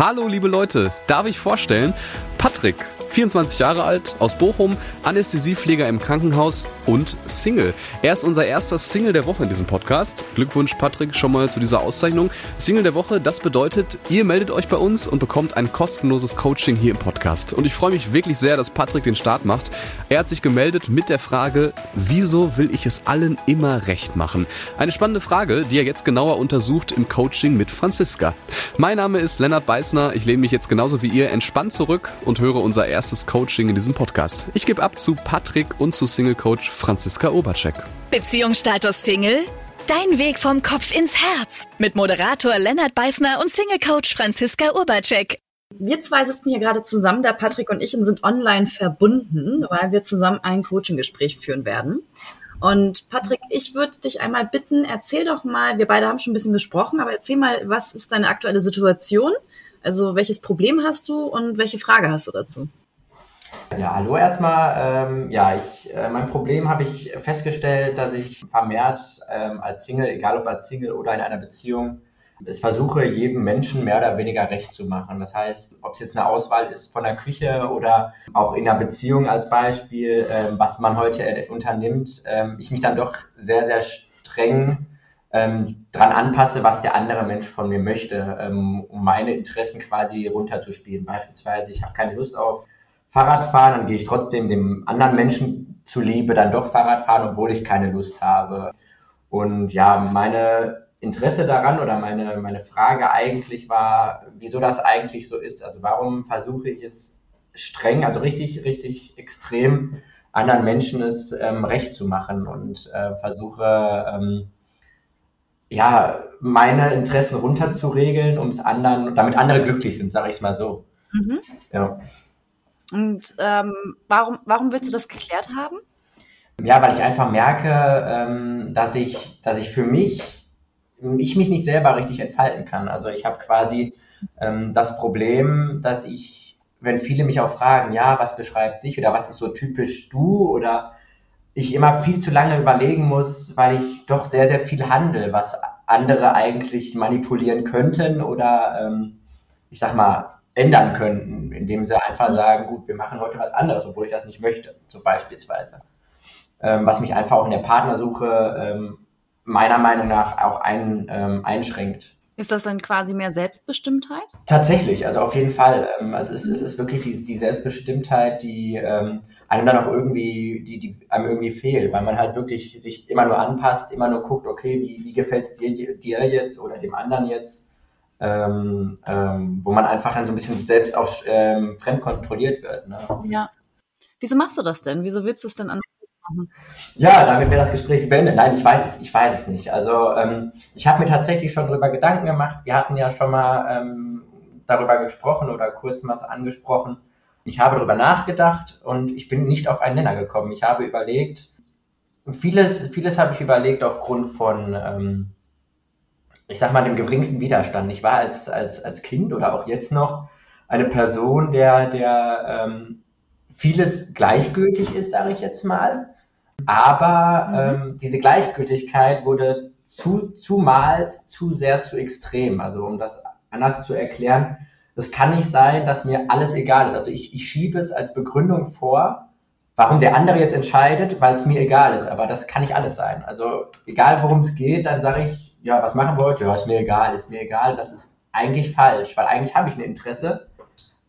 Hallo liebe Leute, darf ich vorstellen, Patrick 24 Jahre alt, aus Bochum, Anästhesiepfleger im Krankenhaus und Single. Er ist unser erster Single der Woche in diesem Podcast. Glückwunsch, Patrick, schon mal zu dieser Auszeichnung. Single der Woche, das bedeutet, ihr meldet euch bei uns und bekommt ein kostenloses Coaching hier im Podcast. Und ich freue mich wirklich sehr, dass Patrick den Start macht. Er hat sich gemeldet mit der Frage, wieso will ich es allen immer recht machen? Eine spannende Frage, die er jetzt genauer untersucht im Coaching mit Franziska. Mein Name ist Lennart Beißner. Ich lehne mich jetzt genauso wie ihr entspannt zurück und höre unser erstes erstes Coaching in diesem Podcast. Ich gebe ab zu Patrick und zu Single Coach Franziska Obercheck. Beziehungsstatus Single? Dein Weg vom Kopf ins Herz mit Moderator Lennart Beißner und Single Coach Franziska Urbacek. Wir zwei sitzen hier gerade zusammen, der Patrick und ich, und sind online verbunden, weil wir zusammen ein Coaching-Gespräch führen werden. Und Patrick, ich würde dich einmal bitten, erzähl doch mal, wir beide haben schon ein bisschen gesprochen, aber erzähl mal, was ist deine aktuelle Situation? Also welches Problem hast du und welche Frage hast du dazu? Ja, hallo erstmal. Ähm, ja, ich, äh, mein Problem habe ich festgestellt, dass ich vermehrt ähm, als Single, egal ob als Single oder in einer Beziehung, es versuche, jedem Menschen mehr oder weniger recht zu machen. Das heißt, ob es jetzt eine Auswahl ist von der Küche oder auch in einer Beziehung als Beispiel, ähm, was man heute unternimmt, ähm, ich mich dann doch sehr, sehr streng ähm, dran anpasse, was der andere Mensch von mir möchte, ähm, um meine Interessen quasi runterzuspielen. Beispielsweise, ich habe keine Lust auf Fahrrad fahren, dann gehe ich trotzdem dem anderen Menschen zuliebe dann doch Fahrrad fahren, obwohl ich keine Lust habe. Und ja, meine Interesse daran oder meine, meine Frage eigentlich war, wieso das eigentlich so ist. Also warum versuche ich es streng, also richtig, richtig extrem anderen Menschen es ähm, recht zu machen und äh, versuche, ähm, ja, meine Interessen runterzuregeln, um es anderen, damit andere glücklich sind, sage ich es mal so. Mhm. Ja. Und ähm, warum, warum willst du das geklärt haben? Ja, weil ich einfach merke, ähm, dass ich, dass ich für mich, ich mich nicht selber richtig entfalten kann. Also ich habe quasi ähm, das Problem, dass ich, wenn viele mich auch fragen, ja, was beschreibt dich oder was ist so typisch du oder ich immer viel zu lange überlegen muss, weil ich doch sehr, sehr viel handle, was andere eigentlich manipulieren könnten oder ähm, ich sag mal ändern könnten, indem sie einfach sagen, gut, wir machen heute was anderes, obwohl ich das nicht möchte, so beispielsweise. Ähm, was mich einfach auch in der Partnersuche ähm, meiner Meinung nach auch ein, ähm, einschränkt. Ist das dann quasi mehr Selbstbestimmtheit? Tatsächlich, also auf jeden Fall. Also es, ist, es ist wirklich die, die Selbstbestimmtheit, die ähm, einem dann auch irgendwie, die, die einem irgendwie fehlt, weil man halt wirklich sich immer nur anpasst, immer nur guckt, okay, wie, wie gefällt es dir, dir jetzt oder dem anderen jetzt ähm, ähm, wo man einfach dann so ein bisschen selbst auch ähm, fremd kontrolliert wird. Ne? Ja. Wieso machst du das denn? Wieso willst du es denn anders machen? Ja, damit wäre das Gespräch beendet. Nein, ich weiß es, ich weiß es nicht. Also ähm, ich habe mir tatsächlich schon darüber Gedanken gemacht. Wir hatten ja schon mal ähm, darüber gesprochen oder kurz mal angesprochen. Ich habe darüber nachgedacht und ich bin nicht auf einen Nenner gekommen. Ich habe überlegt, vieles, vieles habe ich überlegt aufgrund von ähm, ich sag mal, dem geringsten Widerstand. Ich war als, als, als Kind oder auch jetzt noch eine Person, der, der ähm, vieles gleichgültig ist, sage ich jetzt mal. Aber mhm. ähm, diese Gleichgültigkeit wurde zu, zumals zu sehr zu extrem. Also um das anders zu erklären, es kann nicht sein, dass mir alles egal ist. Also ich, ich schiebe es als Begründung vor, warum der andere jetzt entscheidet, weil es mir egal ist. Aber das kann nicht alles sein. Also egal worum es geht, dann sage ich, ja, was machen wollt, ja, ist mir egal, ist mir egal, das ist eigentlich falsch, weil eigentlich habe ich ein Interesse,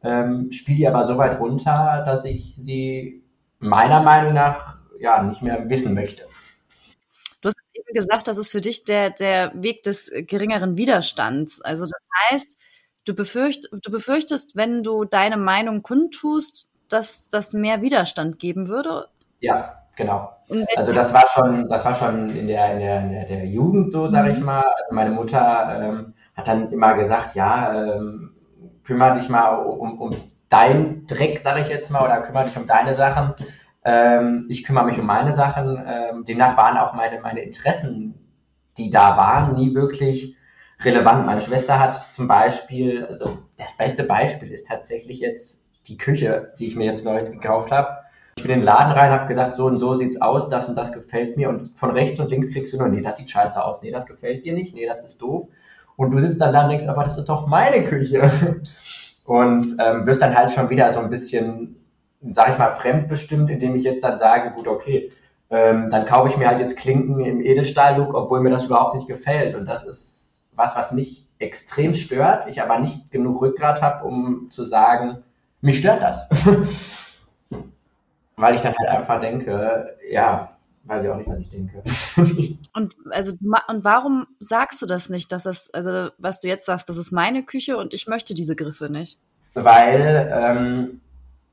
ähm, spiele die aber so weit runter, dass ich sie meiner Meinung nach ja nicht mehr wissen möchte. Du hast eben gesagt, das ist für dich der, der Weg des geringeren Widerstands. Also das heißt, du, befürcht, du befürchtest, wenn du deine Meinung kundtust, dass das mehr Widerstand geben würde? Ja, Genau. Also das war schon, das war schon in der, in der, in der Jugend so, sage ich mhm. mal. Also meine Mutter ähm, hat dann immer gesagt, ja, ähm, kümmere dich mal um, um deinen Dreck, sage ich jetzt mal, oder kümmere dich um deine Sachen. Ähm, ich kümmere mich um meine Sachen. Ähm, demnach waren auch meine, meine Interessen, die da waren, nie wirklich relevant. Meine Schwester hat zum Beispiel, also das beste Beispiel ist tatsächlich jetzt die Küche, die ich mir jetzt neulich gekauft habe in den Laden rein, habe gesagt, so und so sieht's aus, das und das gefällt mir und von rechts und links kriegst du nur, nee, das sieht scheiße aus, nee, das gefällt dir nicht, nee, das ist doof. Und du sitzt dann da und denkst, aber das ist doch meine Küche. Und ähm, wirst dann halt schon wieder so ein bisschen, sag ich mal, fremdbestimmt, indem ich jetzt dann sage, gut, okay, ähm, dann kaufe ich mir halt jetzt Klinken im Edelstahl-Look, obwohl mir das überhaupt nicht gefällt. Und das ist was, was mich extrem stört, ich aber nicht genug Rückgrat habe, um zu sagen, mich stört das. Weil ich dann halt einfach denke, ja, weiß ich auch nicht, was ich denke. und also und warum sagst du das nicht, dass das, also was du jetzt sagst, das ist meine Küche und ich möchte diese Griffe nicht? Weil ähm,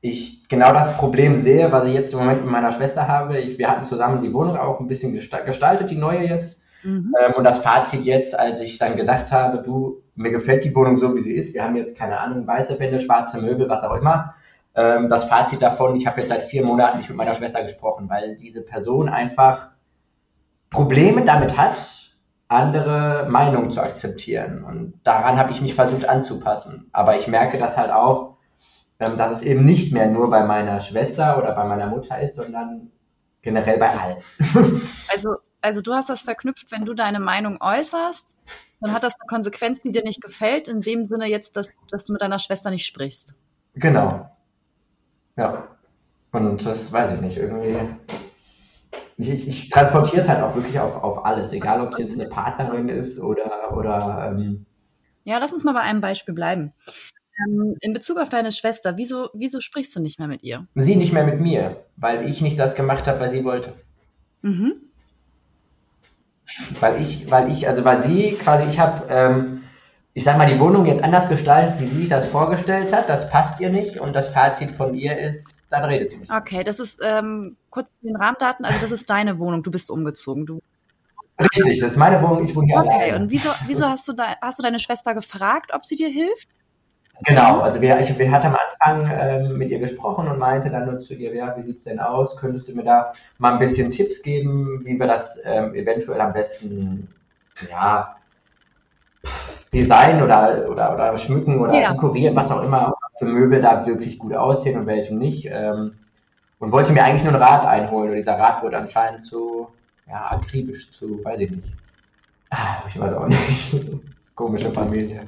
ich genau das Problem sehe, was ich jetzt im Moment mit meiner Schwester habe. Ich, wir hatten zusammen die Wohnung auch ein bisschen gestaltet, die neue jetzt. Mhm. Ähm, und das Fazit jetzt, als ich dann gesagt habe, du, mir gefällt die Wohnung so, wie sie ist. Wir haben jetzt, keine Ahnung, weiße Wände, schwarze Möbel, was auch immer. Ähm, das Fazit davon, ich habe jetzt seit vier Monaten nicht mit meiner Schwester gesprochen, weil diese Person einfach Probleme damit hat, andere Meinungen zu akzeptieren. Und daran habe ich mich versucht anzupassen. Aber ich merke das halt auch, ähm, dass es eben nicht mehr nur bei meiner Schwester oder bei meiner Mutter ist, sondern generell bei allen. Also, also du hast das verknüpft, wenn du deine Meinung äußerst, dann hat das eine Konsequenz, die dir nicht gefällt, in dem Sinne jetzt, dass, dass du mit deiner Schwester nicht sprichst. Genau. Ja. Und das weiß ich nicht, irgendwie. Ich, ich, transportiere es halt auch wirklich auf, auf alles, egal ob es jetzt eine Partnerin ist oder. oder ähm ja, lass uns mal bei einem Beispiel bleiben. Ähm, in Bezug auf deine Schwester, wieso, wieso sprichst du nicht mehr mit ihr? Sie nicht mehr mit mir, weil ich nicht das gemacht habe, was sie wollte. Mhm. Weil ich, weil ich, also weil sie quasi, ich habe, ähm, ich sag mal, die Wohnung jetzt anders gestaltet, wie sie sich das vorgestellt hat. Das passt ihr nicht und das Fazit von ihr ist, dann redet sie nicht. Okay, das ist ähm, kurz den Rahmendaten, also das ist deine Wohnung, du bist umgezogen. Du Richtig, das ist meine Wohnung, ich wohne hier okay, alleine. Okay, und wieso, wieso hast, du da, hast du deine Schwester gefragt, ob sie dir hilft? Genau, also wir, ich, wir hatten am Anfang ähm, mit ihr gesprochen und meinte dann nur zu ihr, ja, wie sieht's denn aus? Könntest du mir da mal ein bisschen Tipps geben, wie wir das ähm, eventuell am besten, ja, Design oder, oder, oder schmücken oder ja. dekorieren, was auch immer, für Möbel da wirklich gut aussehen und welche nicht. Ähm, und wollte mir eigentlich nur einen Rat einholen und dieser Rat wurde anscheinend zu, ja, akribisch, zu, weiß ich nicht. Ah, ich weiß auch nicht. Komische Familie.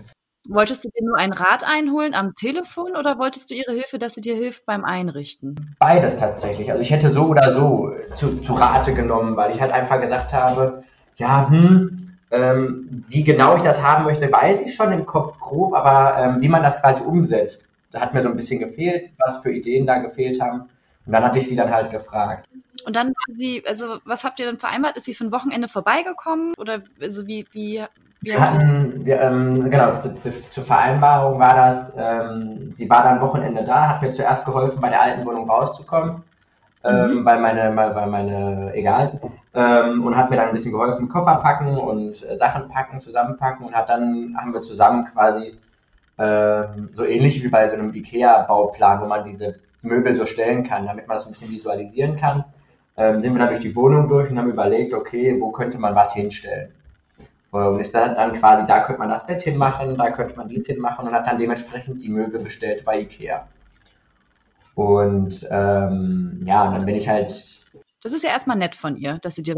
Wolltest du dir nur einen Rat einholen am Telefon oder wolltest du ihre Hilfe, dass sie dir hilft beim Einrichten? Beides tatsächlich. Also ich hätte so oder so zu, zu Rate genommen, weil ich halt einfach gesagt habe, ja, hm, ähm, wie genau ich das haben möchte, weiß ich schon im Kopf grob, aber ähm, wie man das quasi umsetzt, da hat mir so ein bisschen gefehlt, was für Ideen da gefehlt haben. Und dann hatte ich sie dann halt gefragt. Und dann sie, also was habt ihr dann vereinbart? Ist sie für ein Wochenende vorbeigekommen? Oder also wie, wie, wir hatten, wir, ähm, genau, zu, zu, zur Vereinbarung war das, ähm, sie war dann Wochenende da, hat mir zuerst geholfen, bei der alten Wohnung rauszukommen, ähm, mhm. weil meine, weil meine, egal, ähm, und hat mir dann ein bisschen geholfen, Koffer packen und äh, Sachen packen, zusammenpacken und hat dann, haben wir zusammen quasi, ähm, so ähnlich wie bei so einem Ikea-Bauplan, wo man diese Möbel so stellen kann, damit man das ein bisschen visualisieren kann, ähm, sind wir dann durch die Wohnung durch und haben überlegt, okay, wo könnte man was hinstellen. Und ist dann, dann quasi, da könnte man das Bett hinmachen, da könnte man dies hinmachen und hat dann dementsprechend die Möbel bestellt bei Ikea. Und ähm, ja, dann bin ich halt. Das ist ja erstmal nett von ihr, dass sie dir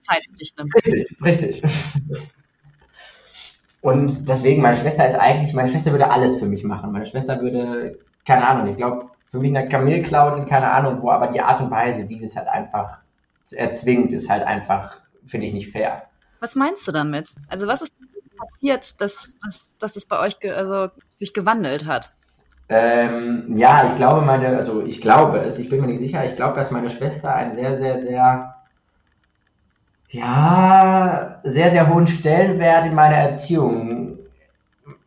Zeit für dich nimmt. Richtig, richtig. Und deswegen, meine Schwester ist eigentlich, meine Schwester würde alles für mich machen. Meine Schwester würde, keine Ahnung, ich glaube, für mich eine Kamel klauen, keine Ahnung wo, aber die Art und Weise, wie sie es halt einfach erzwingt, ist halt einfach, finde ich nicht fair. Was meinst du damit? Also was ist passiert, dass, dass, dass es bei euch also sich gewandelt hat? Ähm, ja, ich glaube meine, also ich glaube es, ich bin mir nicht sicher, ich glaube, dass meine Schwester einen sehr, sehr, sehr, ja, sehr, sehr hohen Stellenwert in meiner Erziehung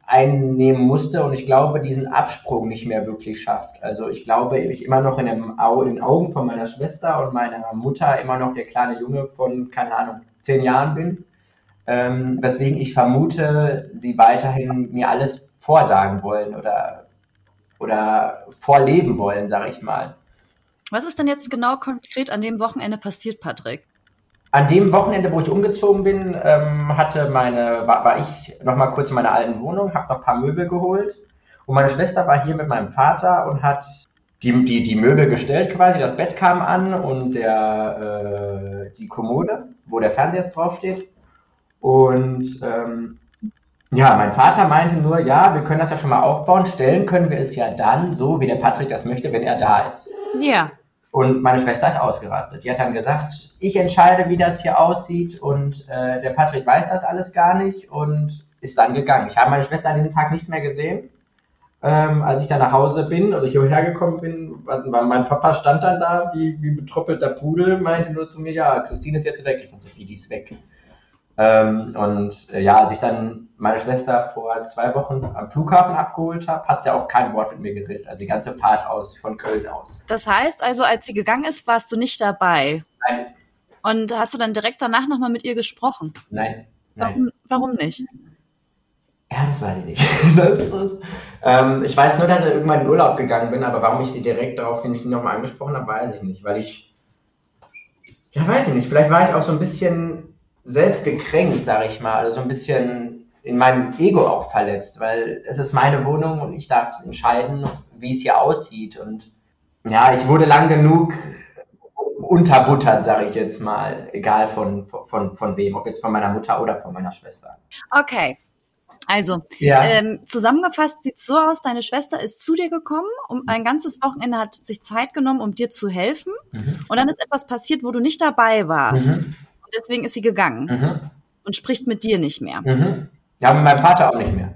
einnehmen musste und ich glaube, diesen Absprung nicht mehr wirklich schafft. Also ich glaube, ich immer noch in, dem in den Augen von meiner Schwester und meiner Mutter immer noch der kleine Junge von, keine Ahnung, zehn Jahren bin. Ähm, weswegen ich vermute, sie weiterhin mir alles vorsagen wollen oder, oder vorleben wollen, sage ich mal. Was ist denn jetzt genau konkret an dem Wochenende passiert, Patrick? An dem Wochenende, wo ich umgezogen bin, ähm, hatte meine, war, war ich noch mal kurz in meiner alten Wohnung, habe noch ein paar Möbel geholt und meine Schwester war hier mit meinem Vater und hat die, die, die Möbel gestellt quasi, das Bett kam an und der, äh, die Kommode, wo der Fernseher jetzt draufsteht. Und ähm, Ja, mein Vater meinte nur, ja, wir können das ja schon mal aufbauen. Stellen können wir es ja dann, so wie der Patrick das möchte, wenn er da ist. Ja. Und meine Schwester ist ausgerastet. Die hat dann gesagt, ich entscheide, wie das hier aussieht und äh, der Patrick weiß das alles gar nicht und ist dann gegangen. Ich habe meine Schwester an diesem Tag nicht mehr gesehen. Ähm, als ich dann nach Hause bin, also hierher gekommen bin, mein Papa stand dann da wie, wie betroppelter Pudel, meinte nur zu mir, ja, Christine ist jetzt weg. Ich dachte, wie, die ist weg. Ähm, und äh, ja, als ich dann meine Schwester vor zwei Wochen am Flughafen abgeholt habe, hat sie auch kein Wort mit mir geredet. Also die ganze Fahrt aus, von Köln aus. Das heißt also, als sie gegangen ist, warst du nicht dabei? Nein. Und hast du dann direkt danach nochmal mit ihr gesprochen? Nein. Nein. Warum, warum nicht? Ja, das weiß ich nicht. Ist, ähm, ich weiß nur, dass ich irgendwann in Urlaub gegangen bin, aber warum ich sie direkt darauf nicht nochmal angesprochen habe, weiß ich nicht. Weil ich, ja, weiß ich nicht. Vielleicht war ich auch so ein bisschen selbst gekränkt, sage ich mal. Also so ein bisschen in meinem Ego auch verletzt, weil es ist meine Wohnung und ich darf entscheiden, wie es hier aussieht. Und ja, ich wurde lang genug unterbuttert, sage ich jetzt mal, egal von, von, von wem, ob jetzt von meiner Mutter oder von meiner Schwester. Okay, also, ja. ähm, zusammengefasst sieht es so aus, deine Schwester ist zu dir gekommen, um ein ganzes Wochenende hat sich Zeit genommen, um dir zu helfen. Mhm. Und dann ist etwas passiert, wo du nicht dabei warst. Mhm. Und deswegen ist sie gegangen mhm. und spricht mit dir nicht mehr. Mhm. Ja, mit meinem Vater auch nicht mehr.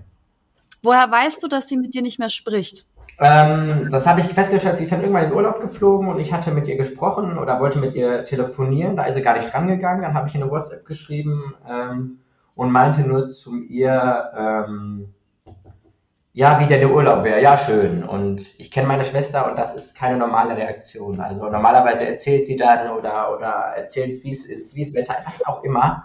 Woher weißt du, dass sie mit dir nicht mehr spricht? Ähm, das habe ich festgestellt, sie ist dann irgendwann in Urlaub geflogen und ich hatte mit ihr gesprochen oder wollte mit ihr telefonieren. Da ist sie gar nicht drangegangen. Dann habe ich ihr eine WhatsApp geschrieben. Ähm, und meinte nur zu ihr, ähm, ja, wie denn der Urlaub wäre. Ja, schön. Und ich kenne meine Schwester und das ist keine normale Reaktion. Also normalerweise erzählt sie dann oder, oder erzählt, wie es ist, wie es Wetter, was auch immer.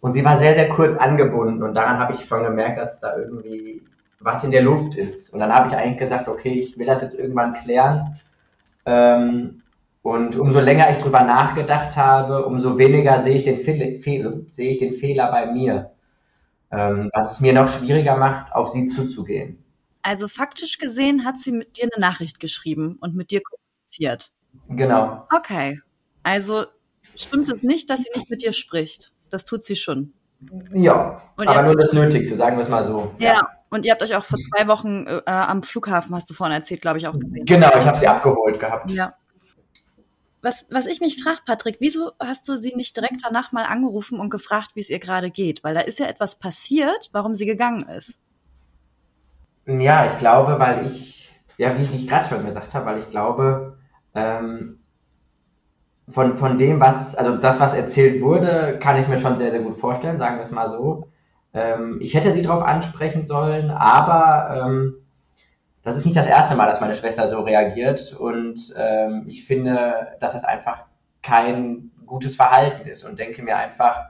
Und sie war sehr, sehr kurz angebunden und daran habe ich schon gemerkt, dass da irgendwie was in der Luft ist. Und dann habe ich eigentlich gesagt, okay, ich will das jetzt irgendwann klären. Ähm, und umso länger ich drüber nachgedacht habe, umso weniger sehe ich den, Fe Fe sehe ich den Fehler bei mir. Ähm, was es mir noch schwieriger macht, auf sie zuzugehen. Also faktisch gesehen hat sie mit dir eine Nachricht geschrieben und mit dir kommuniziert. Genau. Okay. Also stimmt es nicht, dass sie nicht mit dir spricht. Das tut sie schon. Ja, und aber nur das Nötigste, sagen wir es mal so. Ja, ja. und ihr habt euch auch vor zwei Wochen äh, am Flughafen, hast du vorhin erzählt, glaube ich, auch gesehen. Genau, ich habe sie abgeholt gehabt. Ja. Was, was ich mich frage, Patrick, wieso hast du sie nicht direkt danach mal angerufen und gefragt, wie es ihr gerade geht? Weil da ist ja etwas passiert, warum sie gegangen ist. Ja, ich glaube, weil ich, ja, wie ich gerade schon gesagt habe, weil ich glaube, ähm, von, von dem, was, also das, was erzählt wurde, kann ich mir schon sehr, sehr gut vorstellen, sagen wir es mal so. Ähm, ich hätte sie darauf ansprechen sollen, aber ähm, das ist nicht das erste Mal, dass meine Schwester so reagiert und ähm, ich finde, dass es einfach kein gutes Verhalten ist und denke mir einfach,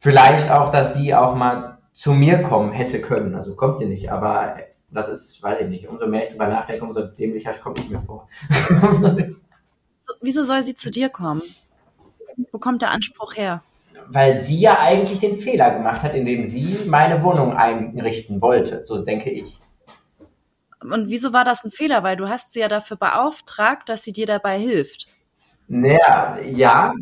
vielleicht auch, dass sie auch mal zu mir kommen hätte können. Also kommt sie nicht, aber das ist, weiß ich nicht, umso mehr ich drüber nachdenke, umso dämlicher kommt ich mir vor. so, wieso soll sie zu dir kommen? Wo kommt der Anspruch her? Weil sie ja eigentlich den Fehler gemacht hat, indem sie meine Wohnung einrichten wollte, so denke ich. Und wieso war das ein Fehler? Weil du hast sie ja dafür beauftragt, dass sie dir dabei hilft. Naja, ja,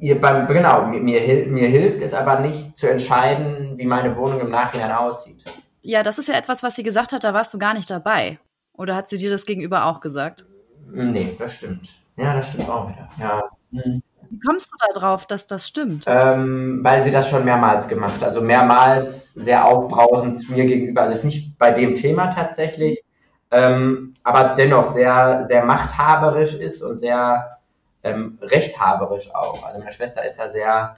ihr beim, genau, mir, mir, mir hilft es aber nicht zu entscheiden, wie meine Wohnung im Nachhinein aussieht. Ja, das ist ja etwas, was sie gesagt hat, da warst du gar nicht dabei. Oder hat sie dir das gegenüber auch gesagt? Nee, das stimmt. Ja, das stimmt auch wieder. Ja. Hm. Wie kommst du da drauf, dass das stimmt? Ähm, weil sie das schon mehrmals gemacht hat. Also mehrmals sehr aufbrausend mir gegenüber. Also nicht bei dem Thema tatsächlich, ähm, aber dennoch sehr, sehr machthaberisch ist und sehr ähm, rechthaberisch auch. Also meine Schwester ist da sehr,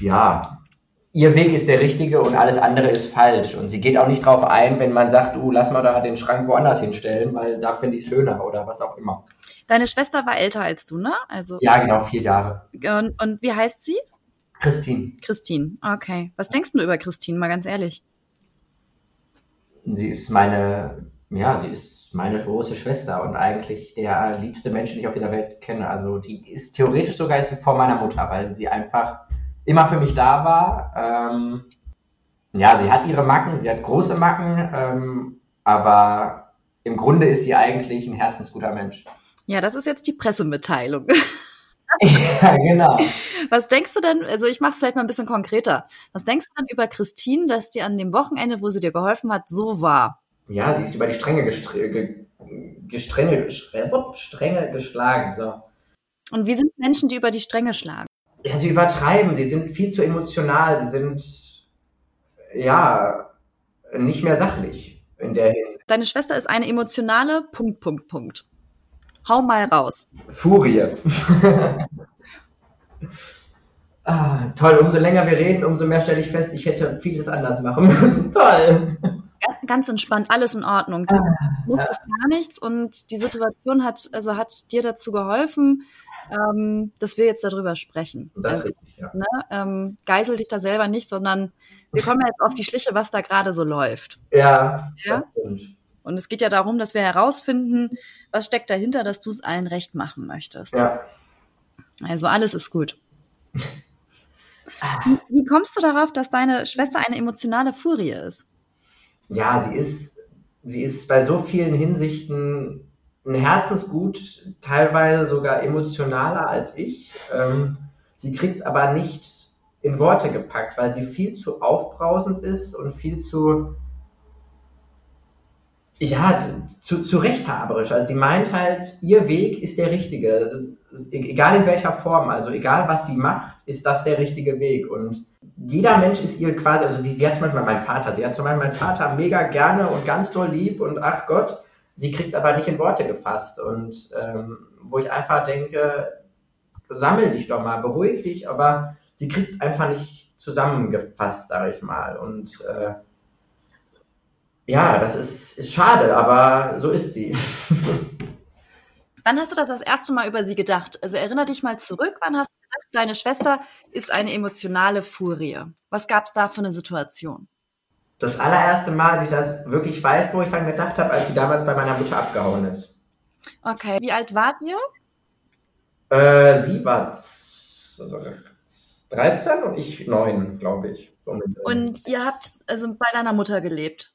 ja, ihr Weg ist der richtige und alles andere ist falsch. Und sie geht auch nicht drauf ein, wenn man sagt, du, lass mal da den Schrank woanders hinstellen, weil da finde ich es schöner oder was auch immer. Deine Schwester war älter als du, ne? Also, ja, genau, vier Jahre. Und, und wie heißt sie? Christine. Christine, okay. Was denkst du über Christine, mal ganz ehrlich? sie ist meine, ja, sie ist meine große Schwester und eigentlich der liebste Mensch, den ich auf dieser Welt kenne. Also die ist theoretisch sogar ist sie vor meiner Mutter, weil sie einfach immer für mich da war. Ähm, ja, sie hat ihre Macken, sie hat große Macken, ähm, aber im Grunde ist sie eigentlich ein herzensguter Mensch. Ja, das ist jetzt die Pressemitteilung. ja, genau. Was denkst du denn, also ich mache es vielleicht mal ein bisschen konkreter. Was denkst du denn über Christine, dass die an dem Wochenende, wo sie dir geholfen hat, so war? Ja, sie ist über die Stränge, gestre ge gestrenge, Stränge geschlagen. So. Und wie sind Menschen, die über die Stränge schlagen? Ja, sie übertreiben, sie sind viel zu emotional, sie sind ja nicht mehr sachlich in der Hinsicht. Deine Schwester ist eine emotionale Punkt, Punkt, Punkt. Hau mal raus. Furie. ah, toll, umso länger wir reden, umso mehr stelle ich fest, ich hätte vieles anders machen müssen. toll. Ganz entspannt, alles in Ordnung. Du ah, musstest ja. gar nichts und die Situation hat, also hat dir dazu geholfen, ähm, dass wir jetzt darüber sprechen. Das also, richtig, ja. ne, ähm, geisel dich da selber nicht, sondern wir kommen jetzt auf die Schliche, was da gerade so läuft. Ja, ja? Und es geht ja darum, dass wir herausfinden, was steckt dahinter, dass du es allen recht machen möchtest. Ja. Also alles ist gut. Wie kommst du darauf, dass deine Schwester eine emotionale Furie ist? Ja, sie ist, sie ist bei so vielen Hinsichten ein Herzensgut, teilweise sogar emotionaler als ich. Ähm, sie kriegt es aber nicht in Worte gepackt, weil sie viel zu aufbrausend ist und viel zu ja, zu, zu rechthaberisch. Also sie meint halt, ihr Weg ist der richtige. Egal in welcher Form, also egal was sie macht, ist das der richtige Weg. Und jeder Mensch ist ihr quasi, also sie, sie hat zum Beispiel meinen Vater, sie hat zum Beispiel meinen Vater mega gerne und ganz doll lieb und ach Gott, sie kriegt es aber nicht in Worte gefasst. Und ähm, wo ich einfach denke, sammel dich doch mal, beruhig dich, aber sie kriegt es einfach nicht zusammengefasst, sage ich mal. Und äh, ja, das ist, ist schade, aber so ist sie. Wann hast du das das erste Mal über sie gedacht? Also erinnere dich mal zurück, wann hast du gedacht, deine Schwester ist eine emotionale Furie? Was gab es da für eine Situation? Das allererste Mal, als ich das wirklich weiß, wo ich dann gedacht habe, als sie damals bei meiner Mutter abgehauen ist. Okay, wie alt wart ihr? Äh, sie war 13 und ich 9, glaube ich. Und ihr habt also bei deiner Mutter gelebt?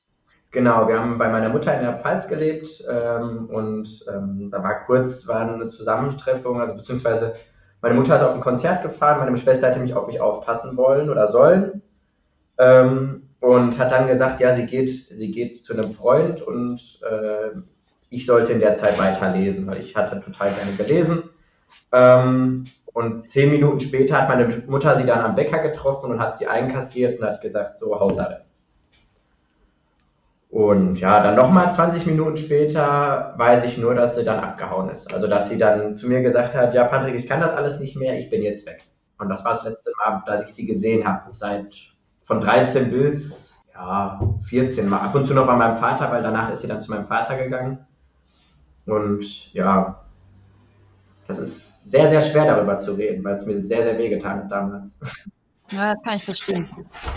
Genau, wir haben bei meiner Mutter in der Pfalz gelebt ähm, und ähm, da war kurz war eine Zusammentreffung, also beziehungsweise meine Mutter ist auf ein Konzert gefahren, meine Schwester hatte mich auf mich aufpassen wollen oder sollen ähm, und hat dann gesagt, ja, sie geht, sie geht zu einem Freund und äh, ich sollte in der Zeit weiterlesen, weil ich hatte total gerne gelesen. Ähm, und zehn Minuten später hat meine Mutter sie dann am Bäcker getroffen und hat sie einkassiert und hat gesagt, so Hausarrest. Und ja, dann nochmal 20 Minuten später weiß ich nur, dass sie dann abgehauen ist. Also, dass sie dann zu mir gesagt hat, ja, Patrick, ich kann das alles nicht mehr, ich bin jetzt weg. Und das war das letzte Mal, dass ich sie gesehen habe. Seit von 13 bis ja, 14 Mal. Ab und zu noch bei meinem Vater, weil danach ist sie dann zu meinem Vater gegangen. Und ja, das ist sehr, sehr schwer darüber zu reden, weil es mir sehr, sehr wehgetan hat damals. Ja, das kann ich verstehen.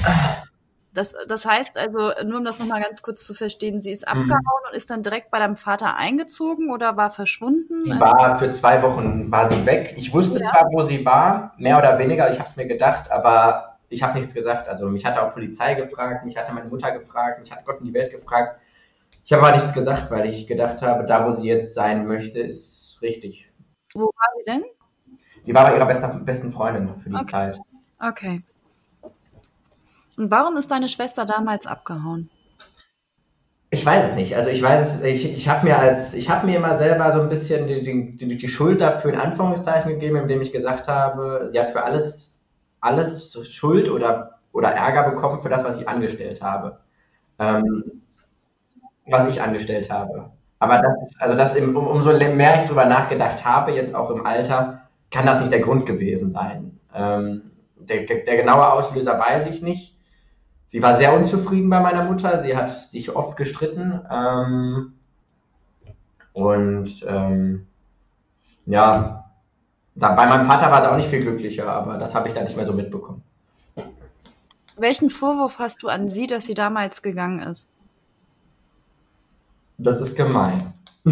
Das, das heißt also, nur um das nochmal ganz kurz zu verstehen, sie ist mhm. abgehauen mhm. und ist dann direkt bei deinem Vater eingezogen oder war verschwunden? Sie also, war für zwei Wochen war sie weg. Ich wusste ja. zwar, wo sie war, mehr oder weniger, ich habe es mir gedacht, aber ich habe nichts gesagt. Also mich hatte auch Polizei gefragt, mich hatte meine Mutter gefragt, mich hat Gott in die Welt gefragt. Ich habe aber nichts gesagt, weil ich gedacht habe, da wo sie jetzt sein möchte, ist richtig. Wo war sie denn? Sie war bei ihrer bester, besten Freundin für die okay. Zeit. Okay. Und warum ist deine Schwester damals abgehauen? Ich weiß es nicht. Also ich weiß es, ich, ich habe mir als, ich habe mir immer selber so ein bisschen die, die, die Schuld dafür in Anführungszeichen gegeben, indem ich gesagt habe, sie hat für alles, alles Schuld oder, oder Ärger bekommen für das, was ich angestellt habe. Ähm, was ich angestellt habe. Aber das, also das um, umso mehr ich drüber nachgedacht habe, jetzt auch im Alter, kann das nicht der Grund gewesen sein. Ähm, der, der genaue Auslöser weiß ich nicht sie war sehr unzufrieden bei meiner Mutter. Sie hat sich oft gestritten. Ähm, und ähm, ja, da, bei meinem Vater war sie auch nicht viel glücklicher, aber das habe ich dann nicht mehr so mitbekommen. Welchen Vorwurf hast du an sie, dass sie damals gegangen ist? Das ist gemein.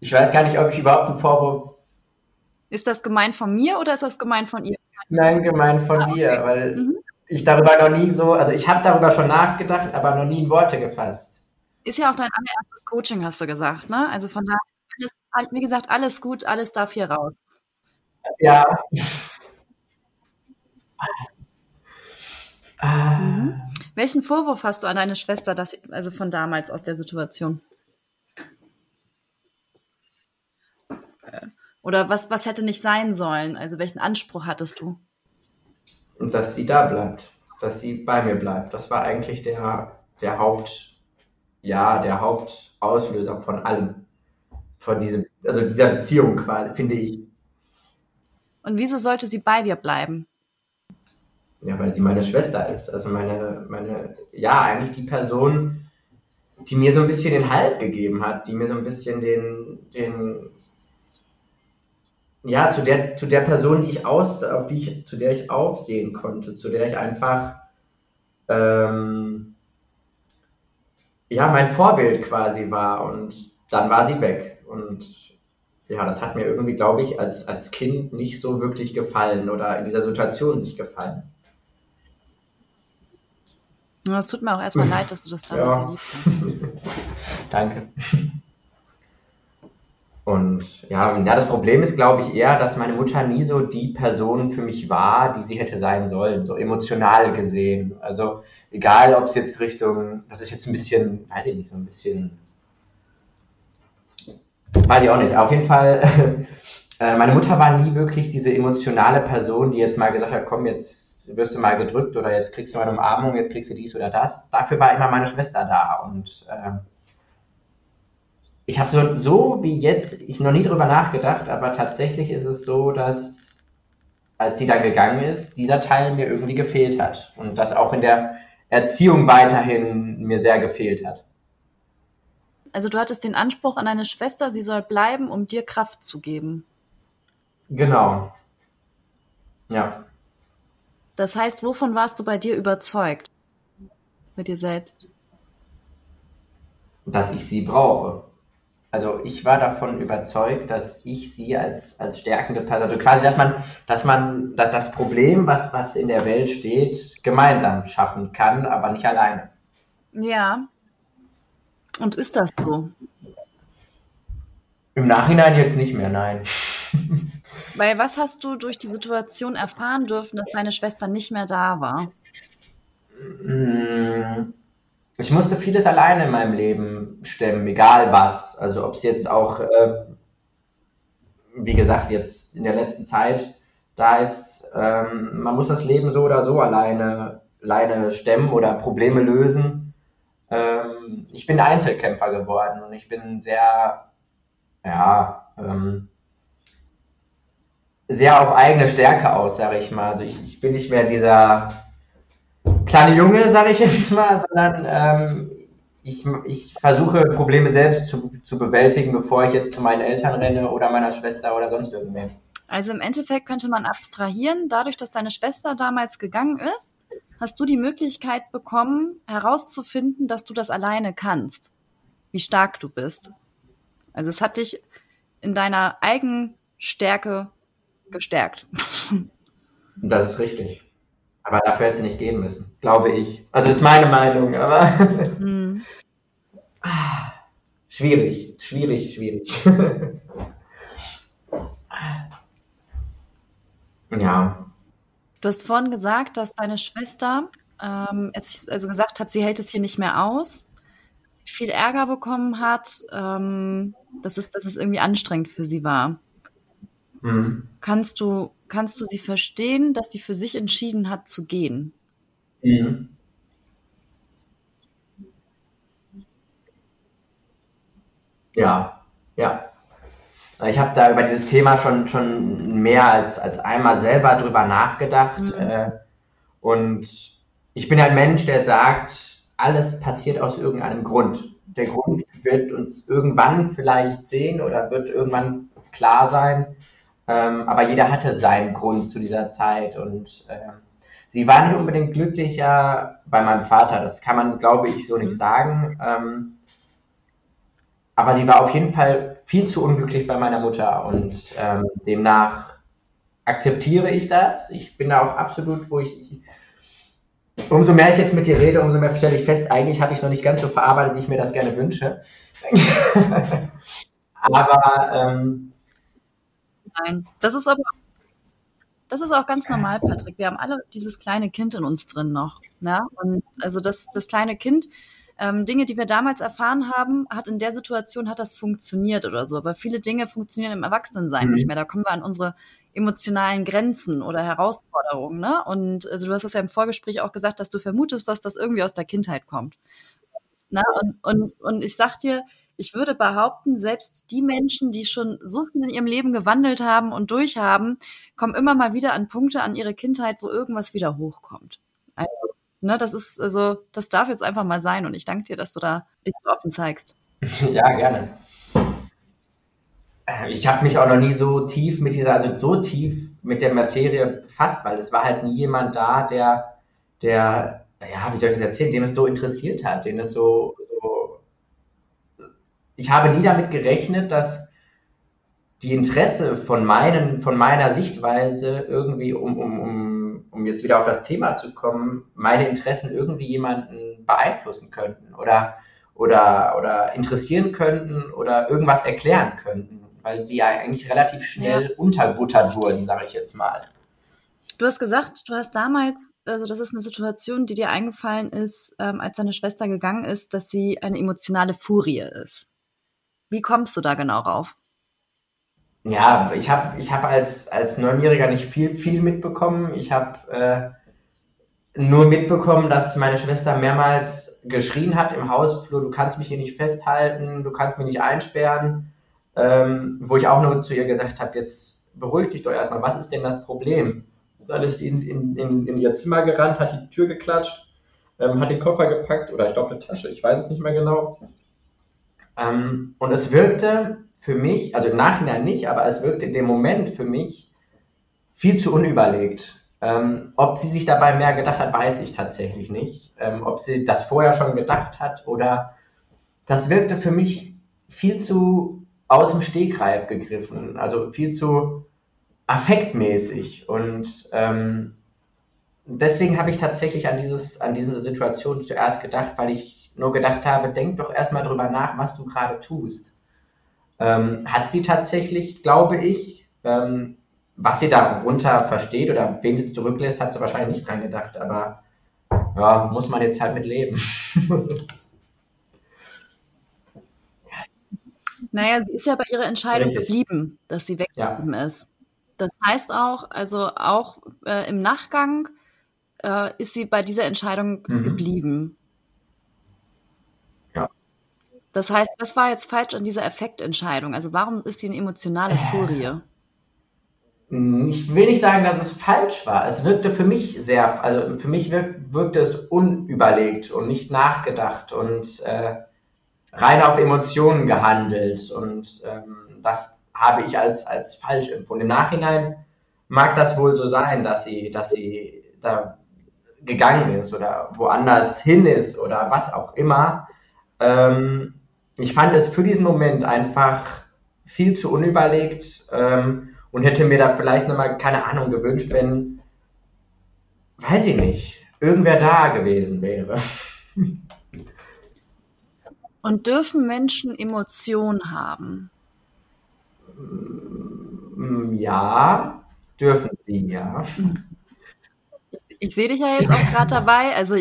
ich weiß gar nicht, ob ich überhaupt einen Vorwurf. Ist das gemein von mir oder ist das gemein von ihr? Nein, gemeint von ah, okay. dir, weil mhm. ich darüber noch nie so, also ich habe darüber schon nachgedacht, aber noch nie in Worte gefasst. Ist ja auch dein allererstes Coaching, hast du gesagt, ne? Also von daher alles, wie gesagt, alles gut, alles darf hier raus. Ja. Mhm. Welchen Vorwurf hast du an deine Schwester, dass, also von damals aus der Situation? Oder was, was hätte nicht sein sollen? Also welchen Anspruch hattest du? Dass sie da bleibt, dass sie bei mir bleibt. Das war eigentlich der, der Haupt, ja, der Hauptauslöser von allem. Von diesem, also dieser Beziehung quasi, finde ich. Und wieso sollte sie bei dir bleiben? Ja, weil sie meine Schwester ist. Also meine, meine, ja, eigentlich die Person, die mir so ein bisschen den Halt gegeben hat, die mir so ein bisschen den, den, ja, zu der, zu der Person, die ich aus, auf die ich, zu der ich aufsehen konnte, zu der ich einfach, ähm, ja, mein Vorbild quasi war und dann war sie weg. Und ja, das hat mir irgendwie, glaube ich, als, als Kind nicht so wirklich gefallen oder in dieser Situation nicht gefallen. Es tut mir auch erstmal leid, dass du das damals ja. erlebt hast. Danke. Und ja, ja, das Problem ist, glaube ich, eher, dass meine Mutter nie so die Person für mich war, die sie hätte sein sollen, so emotional gesehen. Also egal, ob es jetzt Richtung, das ist jetzt ein bisschen, weiß ich nicht, so ein bisschen, weiß ich auch nicht. Auf jeden Fall, äh, meine Mutter war nie wirklich diese emotionale Person, die jetzt mal gesagt hat, komm, jetzt wirst du mal gedrückt oder jetzt kriegst du mal eine Umarmung, jetzt kriegst du dies oder das. Dafür war immer meine Schwester da und äh, ich habe so, so wie jetzt, ich noch nie drüber nachgedacht, aber tatsächlich ist es so, dass als sie dann gegangen ist, dieser Teil mir irgendwie gefehlt hat und das auch in der Erziehung weiterhin mir sehr gefehlt hat. Also du hattest den Anspruch an deine Schwester, sie soll bleiben, um dir Kraft zu geben. Genau. Ja. Das heißt, wovon warst du bei dir überzeugt? Mit dir selbst? Dass ich sie brauche also ich war davon überzeugt, dass ich sie als, als stärkende Person, also quasi, dass man, dass man das Problem, was, was in der Welt steht, gemeinsam schaffen kann, aber nicht alleine. Ja. Und ist das so? Im Nachhinein jetzt nicht mehr, nein. Weil was hast du durch die Situation erfahren dürfen, dass deine Schwester nicht mehr da war? Hm ich musste vieles alleine in meinem Leben stemmen, egal was. Also ob es jetzt auch, äh, wie gesagt, jetzt in der letzten Zeit da ist, ähm, man muss das Leben so oder so alleine, alleine stemmen oder Probleme lösen. Ähm, ich bin Einzelkämpfer geworden und ich bin sehr, ja, ähm, sehr auf eigene Stärke aus, sage ich mal. Also ich, ich bin nicht mehr dieser kleine Junge, sage ich jetzt mal, sondern ähm, ich, ich versuche Probleme selbst zu, zu bewältigen, bevor ich jetzt zu meinen Eltern renne oder meiner Schwester oder sonst irgendwem. Also im Endeffekt könnte man abstrahieren, dadurch, dass deine Schwester damals gegangen ist, hast du die Möglichkeit bekommen, herauszufinden, dass du das alleine kannst, wie stark du bist. Also es hat dich in deiner Eigenstärke gestärkt. Das ist richtig. Aber dafür hätte sie nicht gehen müssen, glaube ich. Also ist meine Meinung, aber mhm. schwierig, schwierig, schwierig. ja. Du hast vorhin gesagt, dass deine Schwester ähm, es, also gesagt hat, sie hält es hier nicht mehr aus, sie viel Ärger bekommen hat, ähm, dass, es, dass es irgendwie anstrengend für sie war. Mhm. Kannst du kannst du sie verstehen, dass sie für sich entschieden hat zu gehen? Mhm. Ja, ja. Ich habe da über dieses Thema schon, schon mehr als, als einmal selber drüber nachgedacht. Mhm. Äh, und ich bin ein Mensch, der sagt, alles passiert aus irgendeinem Grund. Der Grund wird uns irgendwann vielleicht sehen oder wird irgendwann klar sein. Ähm, aber jeder hatte seinen Grund zu dieser Zeit und äh, sie war nicht unbedingt glücklicher bei meinem Vater. Das kann man, glaube ich, so nicht mhm. sagen. Ähm, aber sie war auf jeden Fall viel zu unglücklich bei meiner Mutter und ähm, demnach akzeptiere ich das. Ich bin da auch absolut, wo ich, ich umso mehr ich jetzt mit dir rede, umso mehr stelle ich fest, eigentlich habe ich es noch nicht ganz so verarbeitet, wie ich mir das gerne wünsche. Aber ähm, nein, das ist aber das ist auch ganz normal, Patrick. Wir haben alle dieses kleine Kind in uns drin noch. Ja? Und also das, das kleine Kind, ähm, Dinge, die wir damals erfahren haben, hat in der Situation hat das funktioniert oder so. Aber viele Dinge funktionieren im Erwachsenensein mhm. nicht mehr. Da kommen wir an unsere emotionalen Grenzen oder Herausforderungen. Ne? Und also du hast das ja im Vorgespräch auch gesagt, dass du vermutest, dass das irgendwie aus der Kindheit kommt. Na, und, und, und ich sag dir, ich würde behaupten, selbst die Menschen, die schon so viel in ihrem Leben gewandelt haben und durchhaben, kommen immer mal wieder an Punkte an ihre Kindheit, wo irgendwas wieder hochkommt. Also, ne, das ist, also, das darf jetzt einfach mal sein und ich danke dir, dass du da dich so offen zeigst. Ja, gerne. Ich habe mich auch noch nie so tief mit dieser, also so tief mit der Materie befasst, weil es war halt nie jemand da, der, der, ja, wie soll ich das erzählen, den es so interessiert hat, den es so, so ich habe nie damit gerechnet, dass die Interesse von meinen, von meiner Sichtweise irgendwie, um, um, um, um jetzt wieder auf das Thema zu kommen, meine Interessen irgendwie jemanden beeinflussen könnten oder, oder, oder interessieren könnten oder irgendwas erklären könnten weil die ja eigentlich relativ schnell ja. unterbuttert wurden, sage ich jetzt mal. Du hast gesagt, du hast damals, also das ist eine Situation, die dir eingefallen ist, ähm, als deine Schwester gegangen ist, dass sie eine emotionale Furie ist. Wie kommst du da genau rauf? Ja, ich habe ich hab als, als Neunjähriger nicht viel, viel mitbekommen. Ich habe äh, nur mitbekommen, dass meine Schwester mehrmals geschrien hat im Hausflur, du kannst mich hier nicht festhalten, du kannst mich nicht einsperren ähm, wo ich auch nur zu ihr gesagt habe, jetzt beruhig dich doch erstmal, was ist denn das Problem? Dann ist sie in, in, in, in ihr Zimmer gerannt, hat die Tür geklatscht, ähm, hat den Koffer gepackt oder ich glaube eine Tasche, ich weiß es nicht mehr genau. Ähm, und es wirkte für mich, also im Nachhinein nicht, aber es wirkte in dem Moment für mich viel zu unüberlegt. Ähm, ob sie sich dabei mehr gedacht hat, weiß ich tatsächlich nicht. Ähm, ob sie das vorher schon gedacht hat oder das wirkte für mich viel zu aus dem Stegreif gegriffen, also viel zu affektmäßig. Und ähm, deswegen habe ich tatsächlich an, dieses, an diese Situation zuerst gedacht, weil ich nur gedacht habe, denk doch erstmal drüber nach, was du gerade tust. Ähm, hat sie tatsächlich, glaube ich, ähm, was sie darunter versteht oder wen sie zurücklässt, hat sie wahrscheinlich nicht dran gedacht, aber ja, muss man jetzt halt mit leben. Naja, sie ist ja bei ihrer Entscheidung Richtig. geblieben, dass sie weggeblieben ja. ist. Das heißt auch, also auch äh, im Nachgang äh, ist sie bei dieser Entscheidung mhm. geblieben. Das heißt, was war jetzt falsch an dieser Effektentscheidung? Also warum ist sie eine emotionale Furie? Ich will nicht sagen, dass es falsch war. Es wirkte für mich sehr, also für mich wirk, wirkte es unüberlegt und nicht nachgedacht und äh, rein auf Emotionen gehandelt und ähm, das habe ich als, als falsch empfunden. Im Nachhinein mag das wohl so sein, dass sie, dass sie da gegangen ist oder woanders hin ist oder was auch immer. Ähm, ich fand es für diesen Moment einfach viel zu unüberlegt ähm, und hätte mir da vielleicht nochmal, keine Ahnung, gewünscht, wenn, weiß ich nicht, irgendwer da gewesen wäre. Und dürfen Menschen Emotionen haben? Mm, ja, dürfen sie, ja. Ich, ich sehe dich ja jetzt auch gerade dabei. Also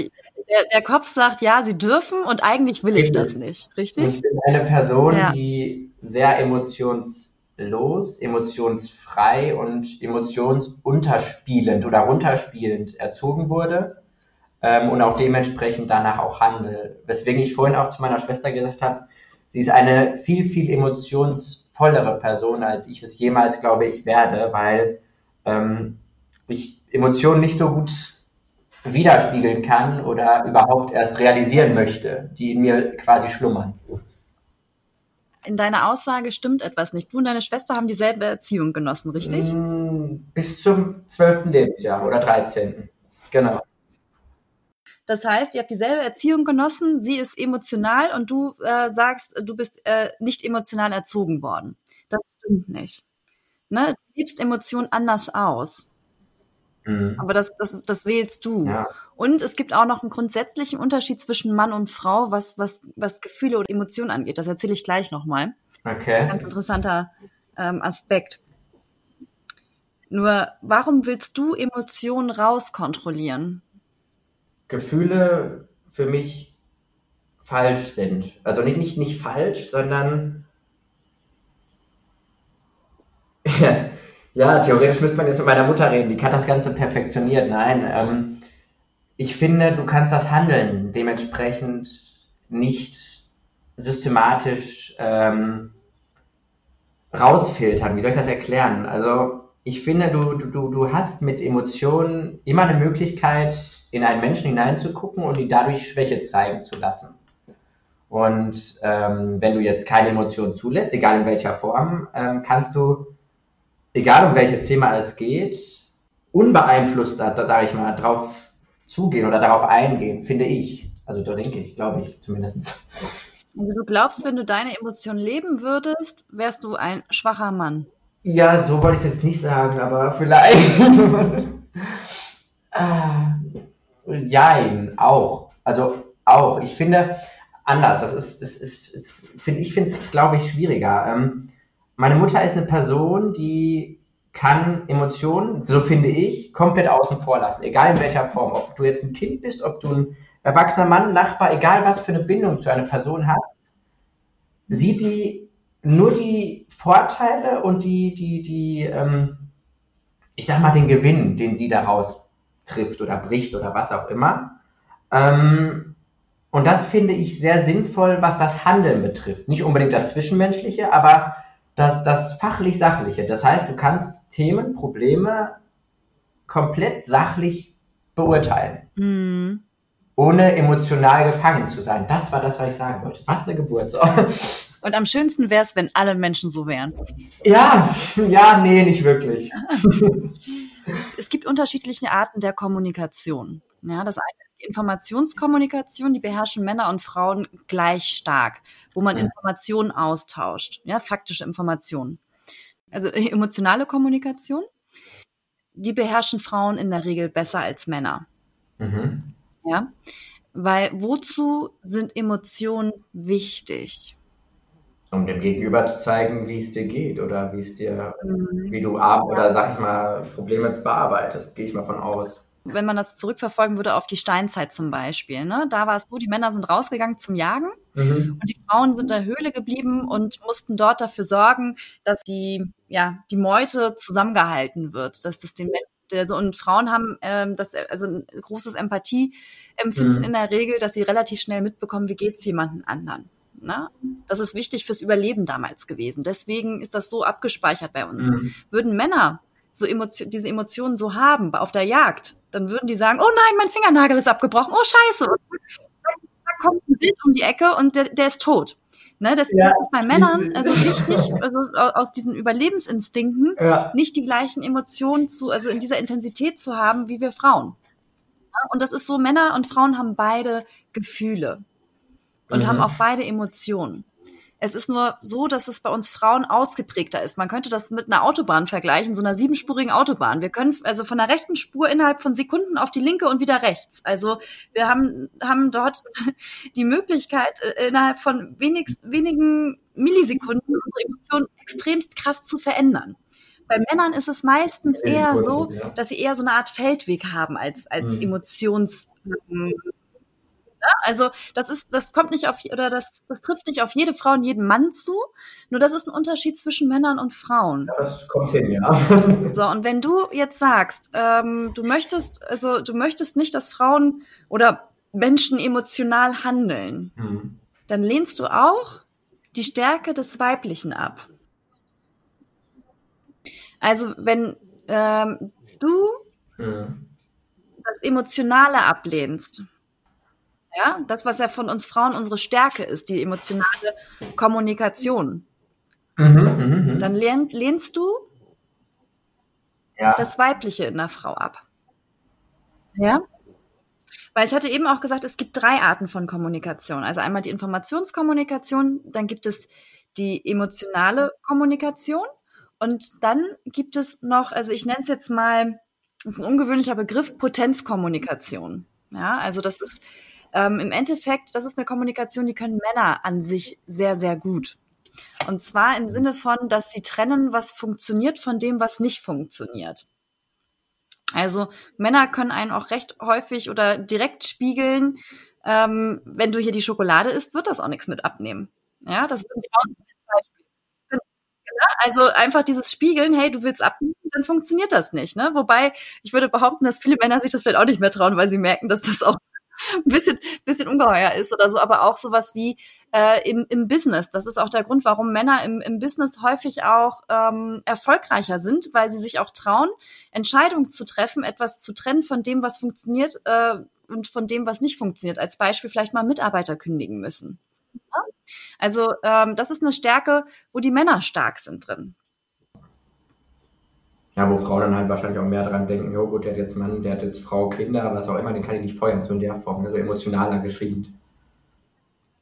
der, der, Kopf sagt, ja, sie dürfen und eigentlich will ich das nicht, richtig? Ich bin eine Person, ja. die sehr emotionslos, emotionsfrei und emotionsunterspielend oder runterspielend erzogen wurde ähm, und auch dementsprechend danach auch handle. Weswegen ich vorhin auch zu meiner Schwester gesagt habe, sie ist eine viel, viel emotionsvollere Person, als ich es jemals, glaube ich, werde, weil ähm, ich Emotionen nicht so gut widerspiegeln kann oder überhaupt erst realisieren möchte, die in mir quasi schlummern. In deiner Aussage stimmt etwas nicht. Du und deine Schwester haben dieselbe Erziehung genossen, richtig? Mm, bis zum 12. Lebensjahr oder 13. Genau. Das heißt, ihr habt dieselbe Erziehung genossen, sie ist emotional und du äh, sagst, du bist äh, nicht emotional erzogen worden. Das stimmt nicht. Ne? Du lebst Emotionen anders aus. Mhm. Aber das, das, das wählst du. Ja. Und es gibt auch noch einen grundsätzlichen Unterschied zwischen Mann und Frau, was, was, was Gefühle oder Emotionen angeht. Das erzähle ich gleich nochmal. Okay. Ganz interessanter ähm, Aspekt. Nur, warum willst du Emotionen rauskontrollieren? Gefühle für mich falsch sind. Also nicht, nicht, nicht falsch, sondern ja, theoretisch müsste man jetzt mit meiner Mutter reden, die hat das Ganze perfektioniert. Nein, ähm, ich finde, du kannst das Handeln dementsprechend nicht systematisch ähm, rausfiltern. Wie soll ich das erklären? Also ich finde, du, du, du hast mit Emotionen immer eine Möglichkeit, in einen Menschen hineinzugucken und die dadurch Schwäche zeigen zu lassen. Und ähm, wenn du jetzt keine Emotionen zulässt, egal in welcher Form, ähm, kannst du, egal um welches Thema es geht, unbeeinflusst, sage ich mal, drauf zugehen oder darauf eingehen, finde ich. Also da denke ich, glaube ich zumindest. Also du glaubst, wenn du deine Emotionen leben würdest, wärst du ein schwacher Mann. Ja, so wollte ich es jetzt nicht sagen, aber vielleicht. ah, jein, auch. Also auch. Ich finde anders. Das ist, ist, ist, ist find, ich finde es, glaube ich, schwieriger. Ähm, meine Mutter ist eine Person, die kann Emotionen, so finde ich, komplett außen vor lassen, egal in welcher Form. Ob du jetzt ein Kind bist, ob du ein erwachsener Mann, Nachbar, egal was für eine Bindung zu einer Person hast, sieht die nur die Vorteile und die, die, die, ähm, ich sag mal, den Gewinn, den sie daraus trifft oder bricht oder was auch immer. Ähm, und das finde ich sehr sinnvoll, was das Handeln betrifft. Nicht unbedingt das Zwischenmenschliche, aber das, das fachlich-sachliche. Das heißt, du kannst Themen, Probleme komplett sachlich beurteilen. Mhm. Ohne emotional gefangen zu sein. Das war das, was ich sagen wollte. Was eine Geburt. So. Und am schönsten wäre es, wenn alle Menschen so wären. Ja, ja, nee, nicht wirklich. es gibt unterschiedliche Arten der Kommunikation. Ja, das eine Informationskommunikation, die beherrschen Männer und Frauen gleich stark, wo man Informationen austauscht, ja, faktische Informationen. Also äh, emotionale Kommunikation, die beherrschen Frauen in der Regel besser als Männer. Mhm. Ja, weil wozu sind Emotionen wichtig? um dem Gegenüber zu zeigen, wie es dir geht oder wie es dir, mhm. wie du ab oder sag ich mal, Probleme bearbeitest, gehe ich mal von aus. Wenn man das zurückverfolgen würde auf die Steinzeit zum Beispiel, ne? da war es so, die Männer sind rausgegangen zum Jagen mhm. und die Frauen sind in der Höhle geblieben und mussten dort dafür sorgen, dass die, ja, die Meute zusammengehalten wird, dass das den Menschen also, und Frauen haben ähm, das also ein großes Empathieempfinden mhm. in der Regel, dass sie relativ schnell mitbekommen, wie geht's jemanden anderen. Ne? Das ist wichtig fürs Überleben damals gewesen. Deswegen ist das so abgespeichert bei uns. Mhm. Würden Männer so Emotion, diese Emotionen so haben auf der Jagd, dann würden die sagen, oh nein, mein Fingernagel ist abgebrochen, oh scheiße. da kommt ein Bild um die Ecke und der, der ist tot. Ne, deswegen ja. ist es bei Männern also wichtig, also aus diesen Überlebensinstinkten ja. nicht die gleichen Emotionen zu, also in dieser Intensität zu haben wie wir Frauen. Und das ist so, Männer und Frauen haben beide Gefühle und mhm. haben auch beide Emotionen. Es ist nur so, dass es bei uns Frauen ausgeprägter ist. Man könnte das mit einer Autobahn vergleichen, so einer siebenspurigen Autobahn. Wir können also von der rechten Spur innerhalb von Sekunden auf die linke und wieder rechts. Also wir haben, haben dort die Möglichkeit, äh, innerhalb von wenig, wenigen Millisekunden unsere Emotionen extremst krass zu verändern. Bei Männern ist es meistens eher so, dass sie eher so eine Art Feldweg haben als, als mhm. Emotions, Ne? Also das ist, das kommt nicht auf oder das, das trifft nicht auf jede Frau und jeden Mann zu. Nur das ist ein Unterschied zwischen Männern und Frauen. Ja, das kommt hin, ja. So und wenn du jetzt sagst, ähm, du möchtest, also du möchtest nicht, dass Frauen oder Menschen emotional handeln, mhm. dann lehnst du auch die Stärke des Weiblichen ab. Also wenn ähm, du mhm. das Emotionale ablehnst, ja, das, was ja von uns Frauen unsere Stärke ist, die emotionale Kommunikation. Mhm, mh, mh. Dann lehn, lehnst du ja. das Weibliche in der Frau ab. Ja? Weil ich hatte eben auch gesagt, es gibt drei Arten von Kommunikation. Also einmal die Informationskommunikation, dann gibt es die emotionale Kommunikation und dann gibt es noch, also ich nenne es jetzt mal, das ist ein ungewöhnlicher Begriff, Potenzkommunikation. Ja, also das ist ähm, Im Endeffekt, das ist eine Kommunikation, die können Männer an sich sehr, sehr gut. Und zwar im Sinne von, dass sie trennen, was funktioniert von dem, was nicht funktioniert. Also Männer können einen auch recht häufig oder direkt spiegeln, ähm, wenn du hier die Schokolade isst, wird das auch nichts mit abnehmen. Ja, das würden Frauen. Genau. Also einfach dieses Spiegeln, hey, du willst abnehmen, dann funktioniert das nicht. Ne? Wobei ich würde behaupten, dass viele Männer sich das vielleicht auch nicht mehr trauen, weil sie merken, dass das auch ein bisschen, bisschen ungeheuer ist oder so, aber auch sowas wie äh, im, im Business. Das ist auch der Grund, warum Männer im, im Business häufig auch ähm, erfolgreicher sind, weil sie sich auch trauen, Entscheidungen zu treffen, etwas zu trennen von dem, was funktioniert äh, und von dem, was nicht funktioniert. Als Beispiel vielleicht mal Mitarbeiter kündigen müssen. Ja? Also ähm, das ist eine Stärke, wo die Männer stark sind drin. Ja, wo Frauen dann halt wahrscheinlich auch mehr dran denken, oh gut, der hat jetzt Mann, der hat jetzt Frau, Kinder, was auch immer, den kann ich nicht feuern, so in der Form, also emotionaler geschrieben.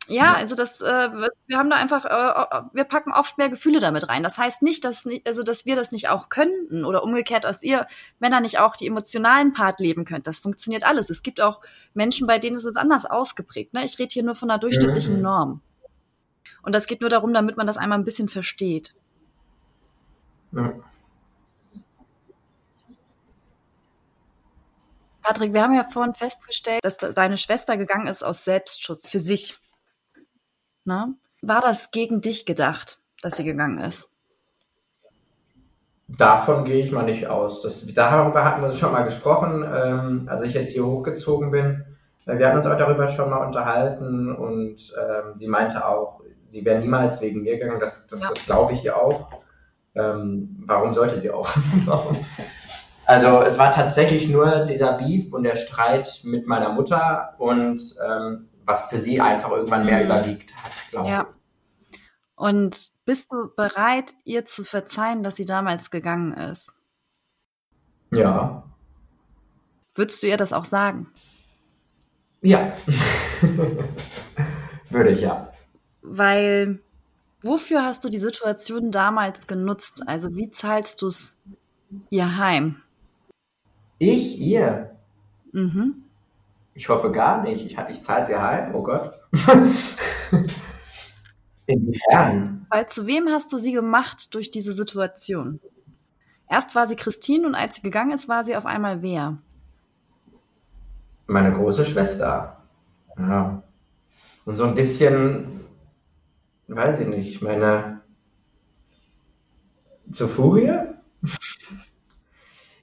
Ja, also das, äh, wir haben da einfach, äh, wir packen oft mehr Gefühle damit rein. Das heißt nicht, dass, also dass wir das nicht auch könnten oder umgekehrt, dass ihr Männer nicht auch die emotionalen Part leben könnt. Das funktioniert alles. Es gibt auch Menschen, bei denen ist es anders ausgeprägt. Ne? Ich rede hier nur von einer durchschnittlichen mhm. Norm. Und das geht nur darum, damit man das einmal ein bisschen versteht. Ja. Patrick, wir haben ja vorhin festgestellt, dass deine Schwester gegangen ist aus Selbstschutz für sich. Na? War das gegen dich gedacht, dass sie gegangen ist? Davon gehe ich mal nicht aus. Das, darüber hatten wir uns schon mal gesprochen, ähm, als ich jetzt hier hochgezogen bin. Äh, wir hatten uns auch darüber schon mal unterhalten und ähm, sie meinte auch, sie wäre niemals wegen mir gegangen. Das, das, ja. das glaube ich ihr auch. Ähm, warum sollte sie auch? Also es war tatsächlich nur dieser Beef und der Streit mit meiner Mutter und ähm, was für sie einfach irgendwann mehr mhm. überwiegt hat, glaube ich. Ja. Und bist du bereit, ihr zu verzeihen, dass sie damals gegangen ist? Ja. Würdest du ihr das auch sagen? Ja. Würde ich ja. Weil, wofür hast du die Situation damals genutzt? Also, wie zahlst du es ihr heim? Ich ihr? Mhm. Ich hoffe gar nicht. Ich, ich zahle sie heim. Oh Gott. Inwiefern? Weil zu wem hast du sie gemacht durch diese Situation? Erst war sie Christine und als sie gegangen ist, war sie auf einmal wer? Meine große Schwester. Ja. Und so ein bisschen, weiß ich nicht, meine zur Furie?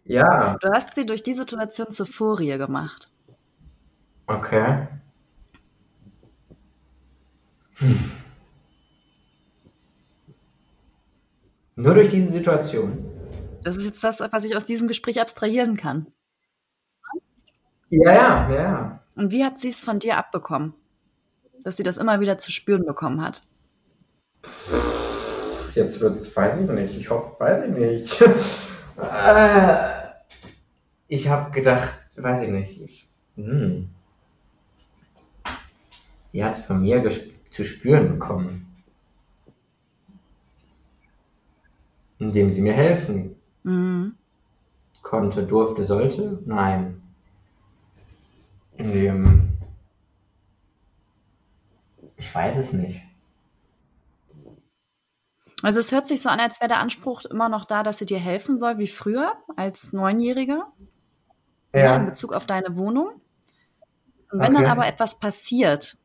Ja. Du hast sie durch die Situation zur Furie gemacht. Okay. Hm. Nur durch diese Situation. Das ist jetzt das, was ich aus diesem Gespräch abstrahieren kann. Ja, ja, ja. Und wie hat sie es von dir abbekommen? Dass sie das immer wieder zu spüren bekommen hat? Jetzt wird es, weiß ich nicht. Ich hoffe, weiß ich nicht. äh, ich habe gedacht, weiß ich nicht, ich, hm. sie hat von mir zu spüren bekommen, indem sie mir helfen mhm. konnte, durfte, sollte, nein. Indem, ich weiß es nicht. Also es hört sich so an, als wäre der Anspruch immer noch da, dass sie dir helfen soll, wie früher als Neunjähriger ja. ja. in Bezug auf deine Wohnung. Und wenn okay. dann aber etwas passiert,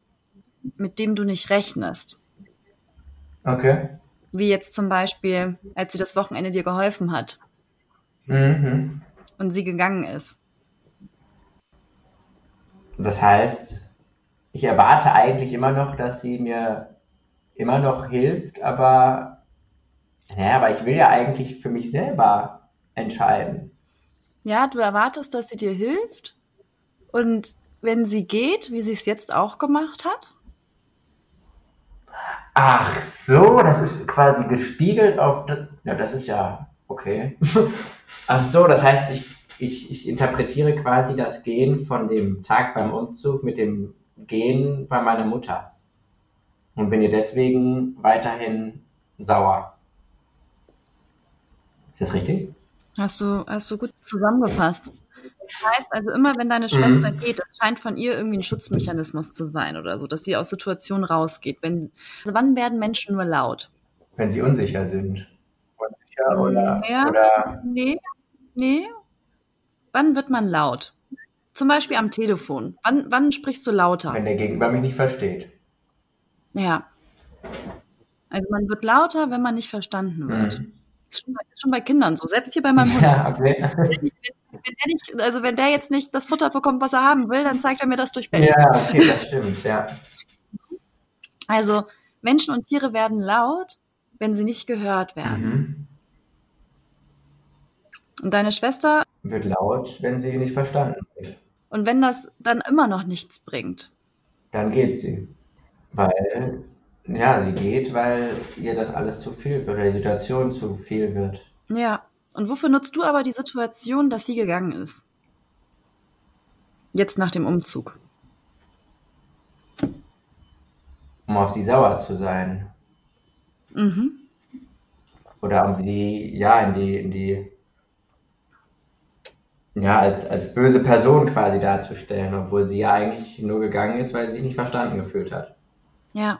mit dem du nicht rechnest. Okay. Wie jetzt zum Beispiel, als sie das Wochenende dir geholfen hat. Mhm. Und sie gegangen ist. Das heißt, ich erwarte eigentlich immer noch, dass sie mir immer noch hilft, aber, naja, aber ich will ja eigentlich für mich selber entscheiden. Ja, du erwartest, dass sie dir hilft. Und wenn sie geht, wie sie es jetzt auch gemacht hat? Ach so, das ist quasi gespiegelt auf. Ja, das ist ja okay. Ach so, das heißt, ich, ich, ich interpretiere quasi das Gehen von dem Tag beim Umzug mit dem Gehen bei meiner Mutter. Und bin ihr deswegen weiterhin sauer. Ist das richtig? Hast du, hast du gut zusammengefasst. heißt also immer, wenn deine Schwester mhm. geht, das scheint von ihr irgendwie ein Schutzmechanismus zu sein oder so, dass sie aus Situationen rausgeht. Wenn, also wann werden Menschen nur laut? Wenn sie unsicher sind. Unsicher oder, ja, oder? Nee, nee. Wann wird man laut? Zum Beispiel am Telefon. Wann, wann sprichst du lauter? Wenn der Gegenüber mich nicht versteht. Ja. Also man wird lauter, wenn man nicht verstanden wird. Mhm. Ist schon, ist schon bei Kindern so. Selbst hier bei meinem Hund. Ja, okay. Wenn, wenn, der nicht, also wenn der jetzt nicht das Futter bekommt, was er haben will, dann zeigt er mir das durch Bälle. Ja, okay, das stimmt, ja. Also Menschen und Tiere werden laut, wenn sie nicht gehört werden. Mhm. Und deine Schwester wird laut, wenn sie nicht verstanden wird. Und wenn das dann immer noch nichts bringt? Dann geht sie. Weil, ja, sie geht, weil ihr das alles zu viel wird, oder die Situation zu viel wird. Ja. Und wofür nutzt du aber die Situation, dass sie gegangen ist? Jetzt nach dem Umzug. Um auf sie sauer zu sein. Mhm. Oder um sie, ja, in die, in die, ja, als, als böse Person quasi darzustellen, obwohl sie ja eigentlich nur gegangen ist, weil sie sich nicht verstanden gefühlt hat. Ja.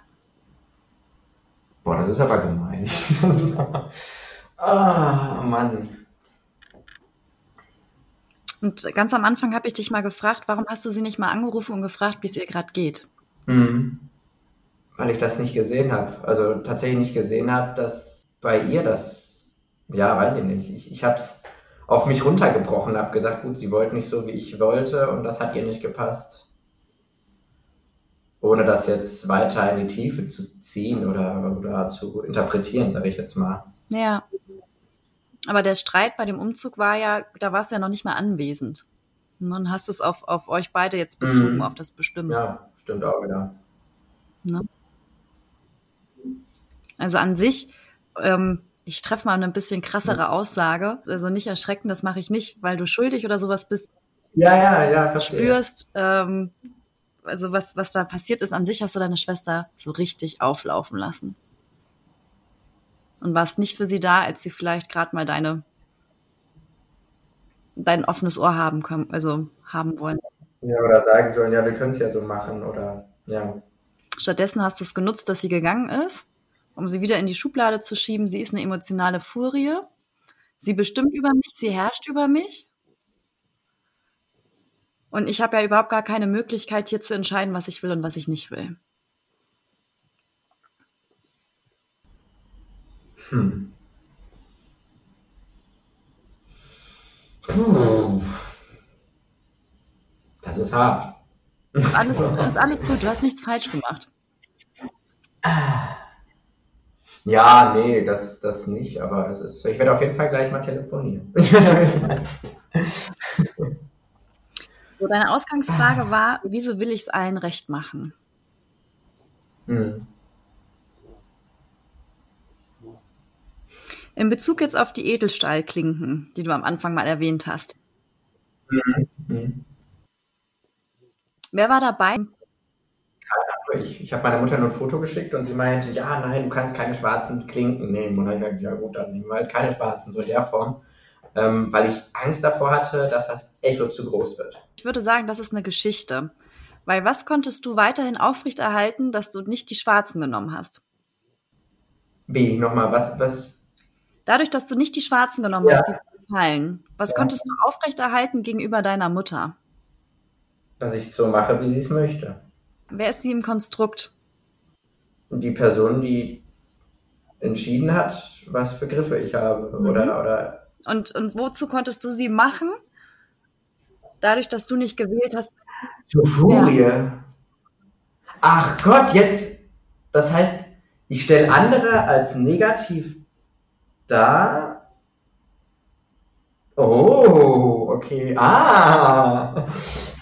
Boah, das ist aber gemein. Ah, Mann. Und ganz am Anfang habe ich dich mal gefragt, warum hast du sie nicht mal angerufen und gefragt, wie es ihr gerade geht? Mhm. Weil ich das nicht gesehen habe. Also tatsächlich nicht gesehen habe, dass bei ihr das, ja, weiß ich nicht. Ich, ich habe es auf mich runtergebrochen, habe gesagt, gut, sie wollte nicht so, wie ich wollte und das hat ihr nicht gepasst. Ohne das jetzt weiter in die Tiefe zu ziehen oder, oder zu interpretieren, sage ich jetzt mal. Ja. Aber der Streit bei dem Umzug war ja, da warst du ja noch nicht mal anwesend. Und dann hast du es auf, auf euch beide jetzt bezogen, mhm. auf das Bestimmen. Ja, stimmt auch wieder. Ne? Also an sich, ähm, ich treffe mal eine bisschen krassere Aussage. Also nicht erschrecken, das mache ich nicht, weil du schuldig oder sowas bist. Ja, ja, ja, verstehe. Spürst, ähm, also was, was da passiert ist, an sich hast du deine Schwester so richtig auflaufen lassen und warst nicht für sie da, als sie vielleicht gerade mal deine dein offenes Ohr haben können, also haben wollen. Ja, oder sagen sollen, ja, wir können es ja so machen oder ja. Stattdessen hast du es genutzt, dass sie gegangen ist, um sie wieder in die Schublade zu schieben. Sie ist eine emotionale Furie. Sie bestimmt über mich, sie herrscht über mich. Und ich habe ja überhaupt gar keine Möglichkeit, hier zu entscheiden, was ich will und was ich nicht will. Hm. Puh. Das ist hart. Alles, das ist alles gut, du hast nichts falsch gemacht. Ja, nee, das, das nicht, aber es ist. Ich werde auf jeden Fall gleich mal telefonieren. So, deine Ausgangsfrage war, wieso will ich es allen recht machen? Hm. In Bezug jetzt auf die Edelstahlklinken, die du am Anfang mal erwähnt hast. Mhm. mhm. Wer war dabei? Ich, ich habe meiner Mutter nur ein Foto geschickt und sie meinte, ja, nein, du kannst keine schwarzen Klinken nehmen. Und dann habe ich gesagt, ja gut, dann nehmen wir halt keine schwarzen, so in der Form. Ähm, weil ich Angst davor hatte, dass das Echo zu groß wird. Ich würde sagen, das ist eine Geschichte. Weil was konntest du weiterhin aufrechterhalten, dass du nicht die schwarzen genommen hast? Wie? Nochmal, was, was, Dadurch, dass du nicht die Schwarzen genommen ja. hast, die fallen, was ja. konntest du aufrechterhalten gegenüber deiner Mutter? Dass ich so mache, wie sie es möchte. Wer ist sie im Konstrukt? Die Person, die entschieden hat, was für Griffe ich habe. Mhm. Oder, oder und, und wozu konntest du sie machen? Dadurch, dass du nicht gewählt hast. Zur Furie. Ja. Ach Gott, jetzt. Das heißt, ich stelle andere als negativ da. Oh, okay. Ah.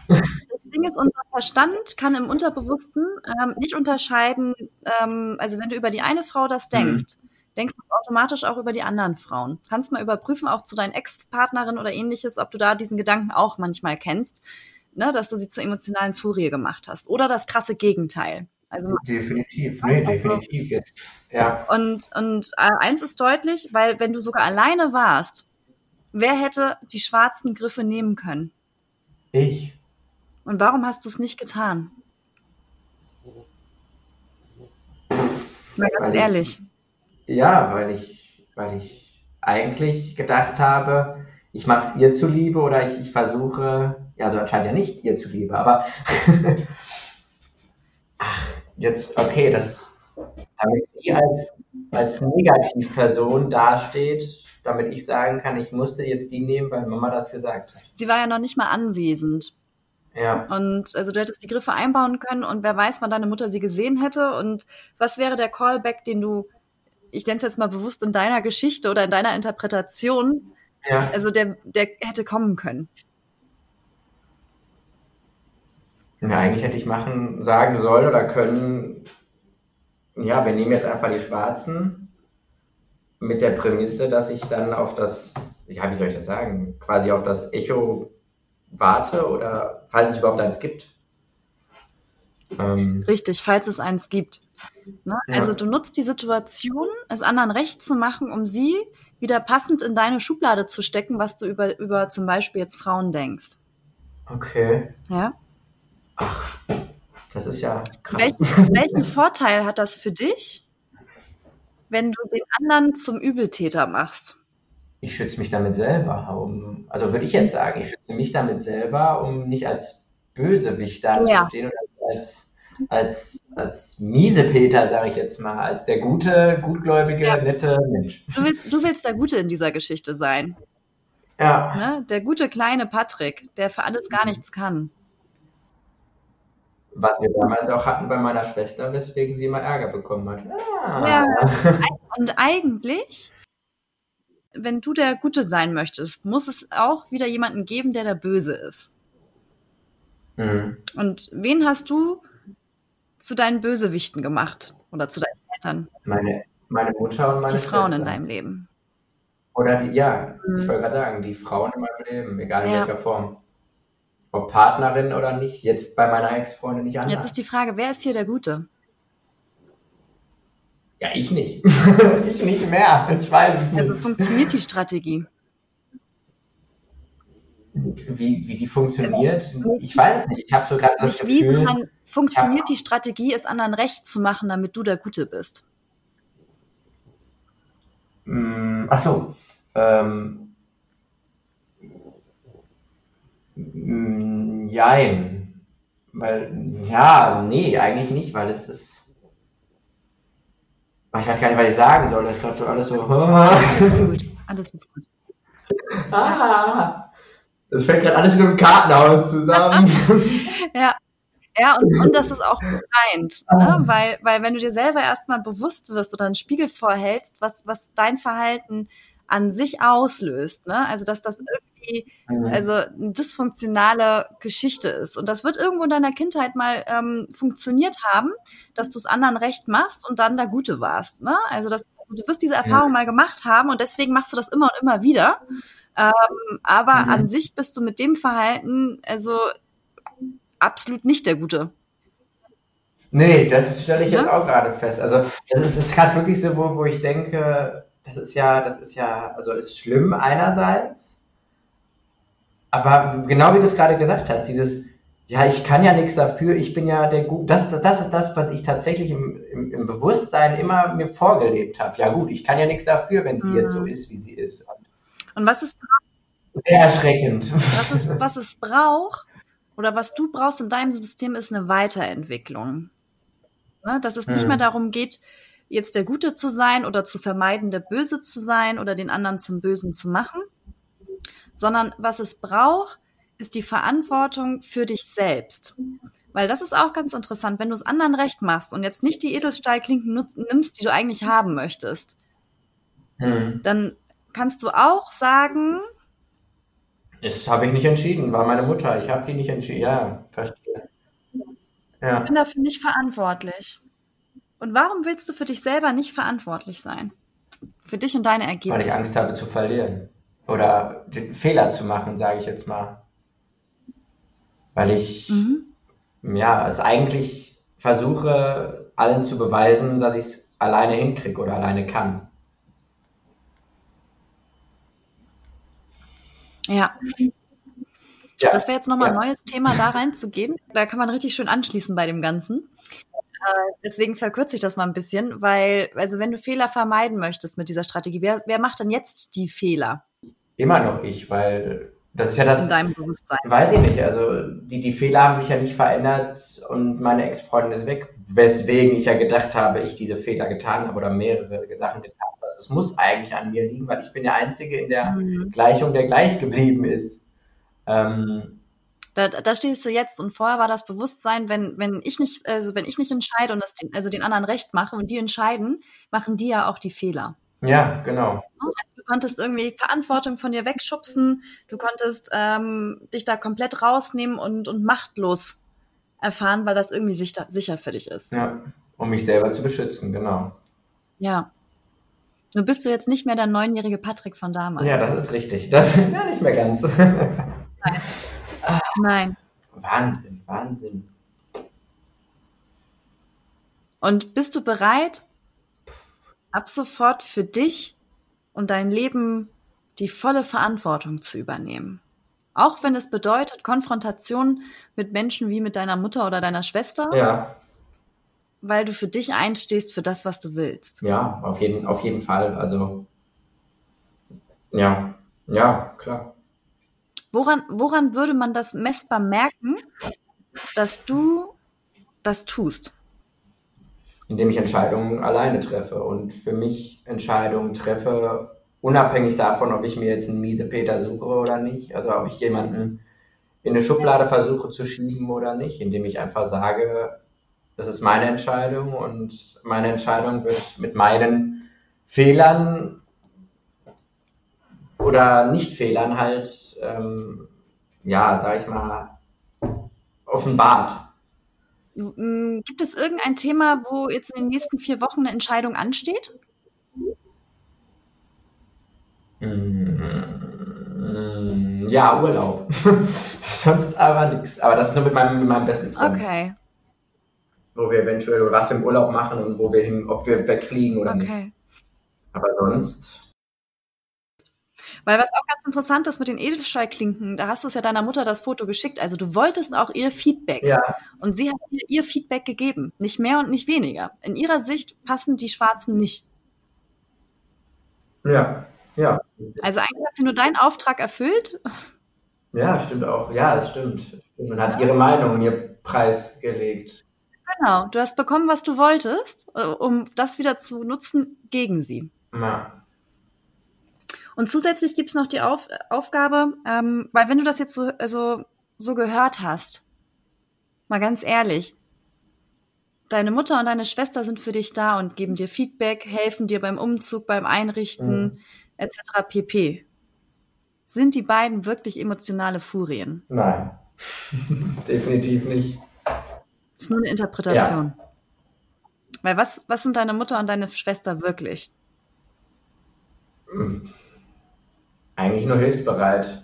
Das Ding ist, unser Verstand kann im Unterbewussten ähm, nicht unterscheiden, ähm, also wenn du über die eine Frau das denkst, mhm. Denkst du automatisch auch über die anderen Frauen. Kannst mal überprüfen, auch zu deinen Ex-Partnerin oder ähnliches, ob du da diesen Gedanken auch manchmal kennst, ne, dass du sie zur emotionalen Furie gemacht hast. Oder das krasse Gegenteil. Also definitiv, nee, definitiv jetzt. Ja. Und, und äh, eins ist deutlich, weil wenn du sogar alleine warst, wer hätte die schwarzen Griffe nehmen können? Ich. Und warum hast du es nicht getan? Mal ganz ich- ehrlich. Ja, weil ich, weil ich eigentlich gedacht habe, ich mache es ihr zuliebe oder ich, ich versuche, ja, also anscheinend ja nicht ihr zuliebe, aber ach, jetzt, okay, das, damit sie als, als Negativperson dasteht, damit ich sagen kann, ich musste jetzt die nehmen, weil Mama das gesagt hat. Sie war ja noch nicht mal anwesend. Ja, Und also du hättest die Griffe einbauen können und wer weiß, wann deine Mutter sie gesehen hätte und was wäre der Callback, den du, ich nenne es jetzt mal bewusst in deiner Geschichte oder in deiner Interpretation, ja. also der, der hätte kommen können. Ja, eigentlich hätte ich machen, sagen sollen oder können, ja, wir nehmen jetzt einfach die Schwarzen mit der Prämisse, dass ich dann auf das, ja, wie soll ich das sagen, quasi auf das Echo warte oder falls es überhaupt eins gibt. Ähm, Richtig, falls es eins gibt. Ne? Ja. Also du nutzt die Situation, es anderen recht zu machen, um sie wieder passend in deine Schublade zu stecken, was du über, über zum Beispiel jetzt Frauen denkst. okay. Ja? Ach, das ist ja krass. Welchen, welchen Vorteil hat das für dich, wenn du den anderen zum Übeltäter machst? Ich schütze mich damit selber. Um, also würde ich jetzt sagen, ich schütze mich damit selber, um nicht als Bösewicht dazustehen oder als, als, als Miesepeter, sage ich jetzt mal, als der gute, gutgläubige, Ja. nette Mensch. Du willst, du willst der Gute in dieser Geschichte sein. Ja, Ne? Der gute kleine Patrick, der für alles gar nichts kann. was wir damals auch hatten bei meiner Schwester, weswegen sie immer Ärger bekommen hat. Ah. Ja. Und eigentlich, wenn du der Gute sein möchtest, muss es auch wieder jemanden geben, der der Böse ist. Hm. Und wen hast du zu deinen Bösewichten gemacht? Oder zu deinen Eltern? Meine, meine Mutter und meine Die Frauen in Schwester. deinem Leben. Oder die, ja, Mhm. ich wollte gerade sagen, die Frauen in meinem Leben, egal in Ja. welcher Form. Ob Partnerin oder nicht, jetzt bei meiner Ex-Freundin nicht anders. Jetzt ist die Frage, wer ist hier der Gute? Ja, ich nicht. ich nicht mehr. Ich weiß es nicht. Also funktioniert die Strategie? Wie, wie die funktioniert, ich weiß es nicht. Ich habe so gerade das Nicht wie, Gefühl, sondern funktioniert die Strategie, es anderen recht zu machen, damit du der Gute bist? mh, ach so, ähm, mh, jein. Weil, ja, nee, eigentlich nicht, weil es ist, ich weiß gar nicht, was ich sagen soll. Das ist gerade so alles so, Alles ist gut. Alles ist gut. ah, es fällt gerade alles wie so ein Kartenhaus zusammen. Ja. Ja, und, und das ist auch befreiend, ne? weil, weil wenn du dir selber erstmal bewusst wirst oder einen Spiegel vorhältst, was, was dein Verhalten an sich auslöst, ne? also dass das irgendwie also eine dysfunktionale Geschichte ist. Und das wird irgendwo in deiner Kindheit mal ähm, funktioniert haben, dass du es anderen recht machst und dann der Gute warst. Ne? Also, das, also du wirst diese Erfahrung mal gemacht haben und deswegen machst du das immer und immer wieder. Ähm, aber Mhm. an sich bist du mit dem Verhalten also absolut nicht der Gute. Nee, das stelle ich jetzt Ne? auch gerade fest. Also das ist, ist gerade wirklich so, wo, wo ich denke, das ist ja, das ist ja, also ist schlimm einerseits, aber genau wie du es gerade gesagt hast, dieses, ja, ich kann ja nichts dafür, ich bin ja der Gut, das, das, das ist das, was ich tatsächlich im, im, im Bewusstsein immer mir vorgelebt habe. Ja gut, ich kann ja nichts dafür, wenn sie Mhm. jetzt so ist, wie sie ist. Und was ist Sehr erschreckend. was es, was es braucht oder was du brauchst in deinem System, ist eine Weiterentwicklung. Ne? Dass es nicht Mhm. mehr darum geht, jetzt der Gute zu sein oder zu vermeiden, der Böse zu sein oder den anderen zum Bösen zu machen, sondern was es braucht, ist die Verantwortung für dich selbst. Weil das ist auch ganz interessant, wenn du es anderen recht machst und jetzt nicht die Edelstahlklinken nimmst, die du eigentlich haben möchtest, Hm. dann kannst du auch sagen, Das habe ich nicht entschieden, war meine Mutter. Ich habe die nicht entschieden. Ja, verstehe. Ja. Ich bin dafür nicht verantwortlich. Und warum willst du für dich selber nicht verantwortlich sein? Für dich und deine Weil ich Ergebnisse. Angst habe zu verlieren. Oder den Fehler zu machen, sage ich jetzt mal. Weil ich Mhm. ja es eigentlich versuche, allen zu beweisen, dass ich es alleine hinkriege oder alleine kann. Ja. Ja. Das wäre jetzt nochmal ja. ein neues Thema, da reinzugehen. Da kann man richtig schön anschließen bei dem Ganzen. Äh, deswegen verkürze ich das mal ein bisschen, weil, also wenn du Fehler vermeiden möchtest mit dieser Strategie, wer, wer macht denn jetzt die Fehler? Immer noch ich, weil das ist ja das. In deinem Bewusstsein. Weiß ich nicht. Also die, die Fehler haben sich ja nicht verändert und meine Ex-Freundin ist weg. Weswegen ich ja gedacht habe, ich diese Fehler getan habe oder mehrere Sachen getan. Also es muss eigentlich an mir liegen, weil ich bin der Einzige in der mhm. Gleichung, der gleich geblieben ist. Ähm, da, da stehst du jetzt und vorher war das Bewusstsein, wenn, wenn ich nicht, also wenn ich nicht entscheide und das den, also den anderen recht mache und die entscheiden, machen die ja auch die Fehler. Ja, genau. Also du konntest irgendwie Verantwortung von dir wegschubsen, du konntest ähm, dich da komplett rausnehmen und, und machtlos erfahren, weil das irgendwie sicher, sicher für dich ist. Ja, um mich selber zu beschützen, genau. Ja. Nun bist du jetzt nicht mehr der neunjährige Patrick von damals. Ja, das ist richtig. Das ja nicht mehr ganz. Nein. Nein. Wahnsinn, Wahnsinn. Und bist du bereit, ab sofort für dich und dein Leben die volle Verantwortung zu übernehmen? Auch wenn es bedeutet Konfrontation mit Menschen wie mit deiner Mutter oder deiner Schwester. Ja. Weil du für dich einstehst für das, was du willst. Ja, auf jeden, auf jeden Fall. Also, ja, ja, klar. Woran, woran würde man das messbar merken, dass du das tust? Indem ich Entscheidungen alleine treffe und für mich Entscheidungen treffe, unabhängig davon, ob ich mir jetzt einen miese Peter suche oder nicht, also ob ich jemanden in eine Schublade versuche zu schieben oder nicht, indem ich einfach sage, das ist meine Entscheidung und meine Entscheidung wird mit meinen Fehlern oder Nicht-Fehlern halt, ähm, ja, sag ich mal, offenbart. Mm, gibt es irgendein Thema, wo jetzt in den nächsten vier Wochen eine Entscheidung ansteht? Mm, ja, Urlaub. Sonst aber nichts. Aber das ist nur mit meinem, mit meinem besten Freund. Okay. Wo wir eventuell was wir im Urlaub machen und wo wir hin, ob wir wegfliegen oder okay. nicht. Aber sonst weil was auch ganz interessant ist mit den Edelstahlklinken, da hast du es ja deiner Mutter das Foto geschickt. Also du wolltest auch ihr Feedback. Ja. Und sie hat dir ihr Feedback gegeben. Nicht mehr und nicht weniger. In ihrer Sicht passen die Schwarzen nicht. Ja, ja. Also eigentlich hat sie nur deinen Auftrag erfüllt. Ja, stimmt auch. Ja, es stimmt. Und hat ihre Meinung, ihr Preis gelegt. Genau, du hast bekommen, was du wolltest, äh, um das wieder zu nutzen gegen sie. Ja. Und zusätzlich gibt's noch die Auf Aufgabe, ähm, weil wenn du das jetzt so, also, so gehört hast, mal ganz ehrlich, deine Mutter und deine Schwester sind für dich da und geben dir Feedback, helfen dir beim Umzug, beim Einrichten mhm. etc. pp. Sind die beiden wirklich emotionale Furien? Nein, definitiv nicht. Das ist nur eine Interpretation. Ja. Weil was, was sind deine Mutter und deine Schwester wirklich? Mhm eigentlich nur hilfsbereit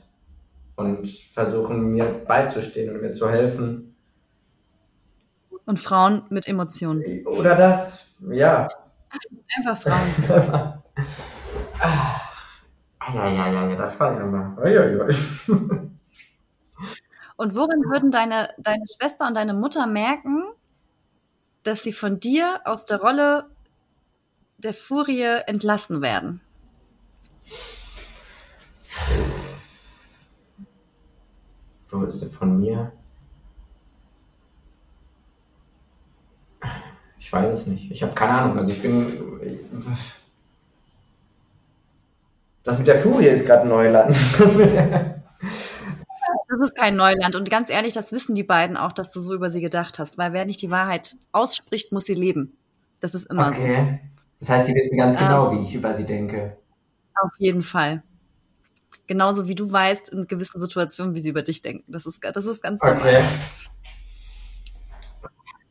und versuchen mir beizustehen und mir zu helfen. Und Frauen mit Emotionen. Oder das, ja. Einfach Frauen. ah, ja, ja, ja, das war ja mal. Und worin würden deine, deine Schwester und deine Mutter merken, dass sie von dir aus der Rolle der Furie entlassen werden? Wo ist sie von mir? Ich weiß es nicht. Ich habe keine Ahnung. Also ich bin. Das mit der Furie ist gerade Neuland. Das ist kein Neuland. Und ganz ehrlich, das wissen die beiden auch, dass du so über sie gedacht hast. Weil wer nicht die Wahrheit ausspricht, muss sie leben. Das ist immer okay. so. Das heißt, die wissen ganz genau, ähm, wie ich über sie denke. Auf jeden Fall. Genauso wie du weißt in gewissen Situationen, wie sie über dich denken. Das ist, das ist ganz normal. Okay.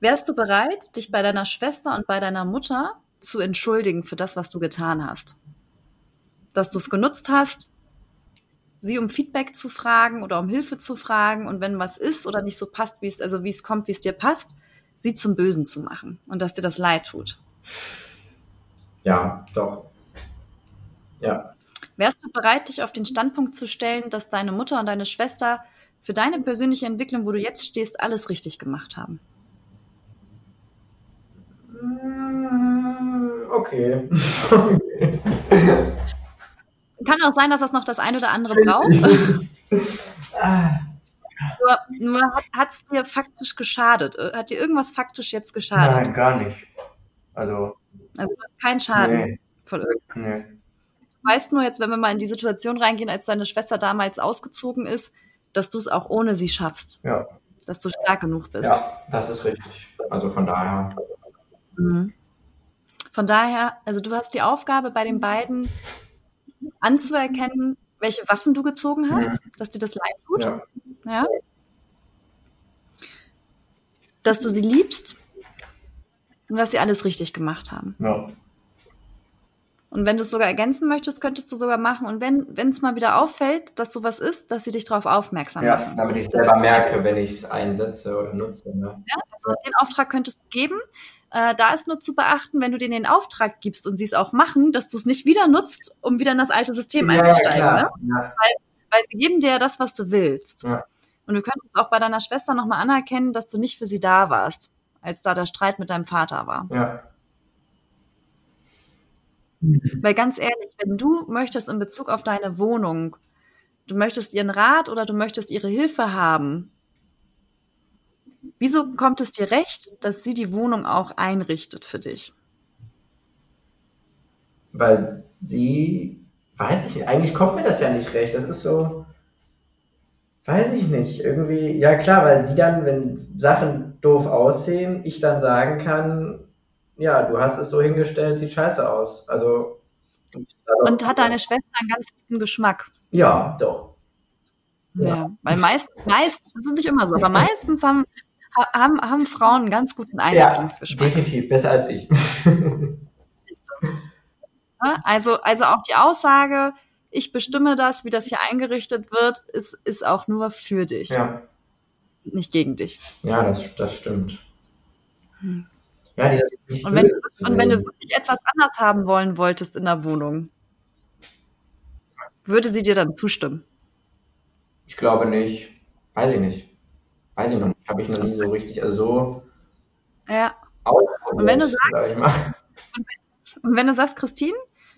Wärst du bereit, dich bei deiner Schwester und bei deiner Mutter zu entschuldigen für das, was du getan hast? Dass du es genutzt hast, sie um Feedback zu fragen oder um Hilfe zu fragen und wenn was ist oder nicht so passt, wie es, also wie es kommt, wie es dir passt, sie zum Bösen zu machen und dass dir das leid tut. Ja, doch. Ja. Wärst du bereit, dich auf den Standpunkt zu stellen, dass deine Mutter und deine Schwester für deine persönliche Entwicklung, wo du jetzt stehst, alles richtig gemacht haben? Mm, Okay. Kann auch sein, dass das noch das ein oder andere braucht. Ah, nur nur hat es dir faktisch geschadet? Äh, Hat dir irgendwas faktisch jetzt geschadet? Nein, gar nicht. Also, Also keinen Schaden nee, von irgendwas. nee. Du weißt nur jetzt, wenn wir mal in die Situation reingehen, als deine Schwester damals ausgezogen ist, dass du es auch ohne sie schaffst. Ja, Dass du stark genug bist. ja, das ist richtig. Also von daher. Mhm. Von daher, also du hast die Aufgabe bei den beiden anzuerkennen, welche Waffen du gezogen hast, dass dir das leid tut, Ja, ja. Dass du sie liebst und dass sie alles richtig gemacht haben. ja, Und wenn du es sogar ergänzen möchtest, könntest du sogar machen. Und wenn wenn es mal wieder auffällt, dass sowas ist, dass sie dich darauf aufmerksam ja, machen. damit ich Das- selber merke, wenn ich es einsetze oder nutze. Ne? Ja, also den Auftrag könntest du geben. Äh, da ist nur zu beachten, wenn du denen den Auftrag gibst und sie es auch machen, dass du es nicht wieder nutzt, um wieder in das alte System einzusteigen. Ne? Ja, Weil sie geben dir ja das, was du willst. Ja. Und du könntest auch bei deiner Schwester nochmal anerkennen, dass du nicht für sie da warst, als da der Streit mit deinem Vater war. ja, Weil ganz ehrlich, wenn du möchtest in Bezug auf deine Wohnung, du möchtest ihren Rat oder du möchtest ihre Hilfe haben, wieso kommt es dir recht, dass sie die Wohnung auch einrichtet für dich? weil sie, weiß ich nicht, eigentlich kommt mir das ja nicht recht. Das ist so, weiß ich nicht, irgendwie, ja klar, weil sie dann, wenn Sachen doof aussehen, ich dann sagen kann, ja, du hast es so hingestellt, sieht scheiße aus. Also, Und hat deine Schwester einen ganz guten Geschmack? Ja, doch. Ja, Ja. weil meist, meistens, das ist nicht immer so, aber meistens haben, ha- haben, haben Frauen einen ganz guten Ja, Einrichtungsgeschmack. definitiv, besser als ich. Ne? Also, also auch die Aussage, ich bestimme das, wie das hier eingerichtet wird, ist, ist auch nur für dich, ja, nicht gegen dich. ja das, das stimmt. Hm. Ja, Und wenn, und wenn du wirklich etwas anders haben wollen wolltest in der Wohnung, würde sie dir dann zustimmen? Ich glaube nicht. Weiß ich nicht. Weiß ich noch nicht. Habe ich noch nie so richtig, also so Ja. Und wenn du sagst-. Und wenn du sagst, Christine,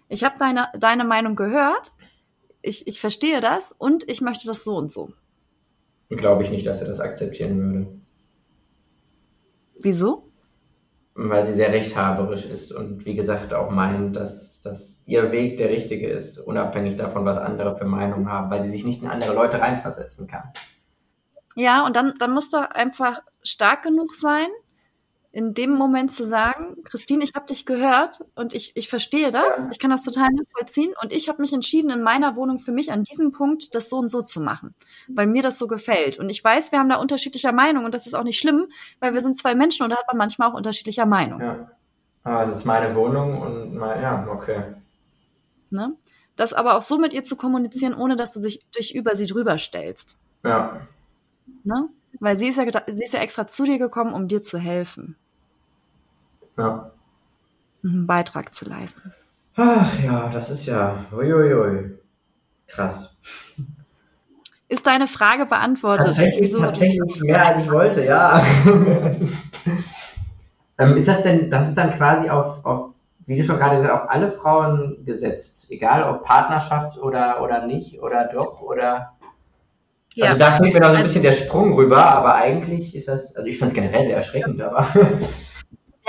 ich habe deine, deine Meinung gehört, ich, ich verstehe das und ich möchte das so und so. glaube ich nicht, dass er das akzeptieren würde. Wieso? Weil sie sehr rechthaberisch ist und wie gesagt auch meint, dass, dass ihr Weg der richtige ist, unabhängig davon, was andere für Meinungen haben, weil sie sich nicht in andere Leute reinversetzen kann. Ja, und dann, dann musst du einfach stark genug sein, in dem Moment zu sagen, Christine, ich habe dich gehört und ich, ich verstehe das, ich kann das total nachvollziehen und ich habe mich entschieden, in meiner Wohnung für mich an diesem Punkt das so und so zu machen, weil mir das so gefällt. Und ich weiß, wir haben da unterschiedlicher Meinung und das ist auch nicht schlimm, weil wir sind zwei Menschen und da hat man manchmal auch unterschiedlicher Meinung. Ja. Aber es ist meine Wohnung und mein, ja, okay. Ne? Das aber auch so mit ihr zu kommunizieren, ohne dass du dich dich über sie drüber stellst. Ja. Ne? Weil sie ist, ja, sie ist ja extra zu dir gekommen, um dir zu helfen, Ja. einen Beitrag zu leisten. Ach ja, das ist ja. Uiuiui. Krass. Ist deine Frage beantwortet? Tatsächlich, tatsächlich mehr als ich wollte, ja. ähm, ist das denn, das ist dann quasi auf, auf, wie du schon gerade gesagt hast, auf alle Frauen gesetzt, egal ob Partnerschaft oder, oder nicht, oder doch, oder. Ja. Also da fehlt mir noch so ein Also- bisschen der Sprung rüber, aber eigentlich ist das, also ich fand es generell sehr erschreckend, aber.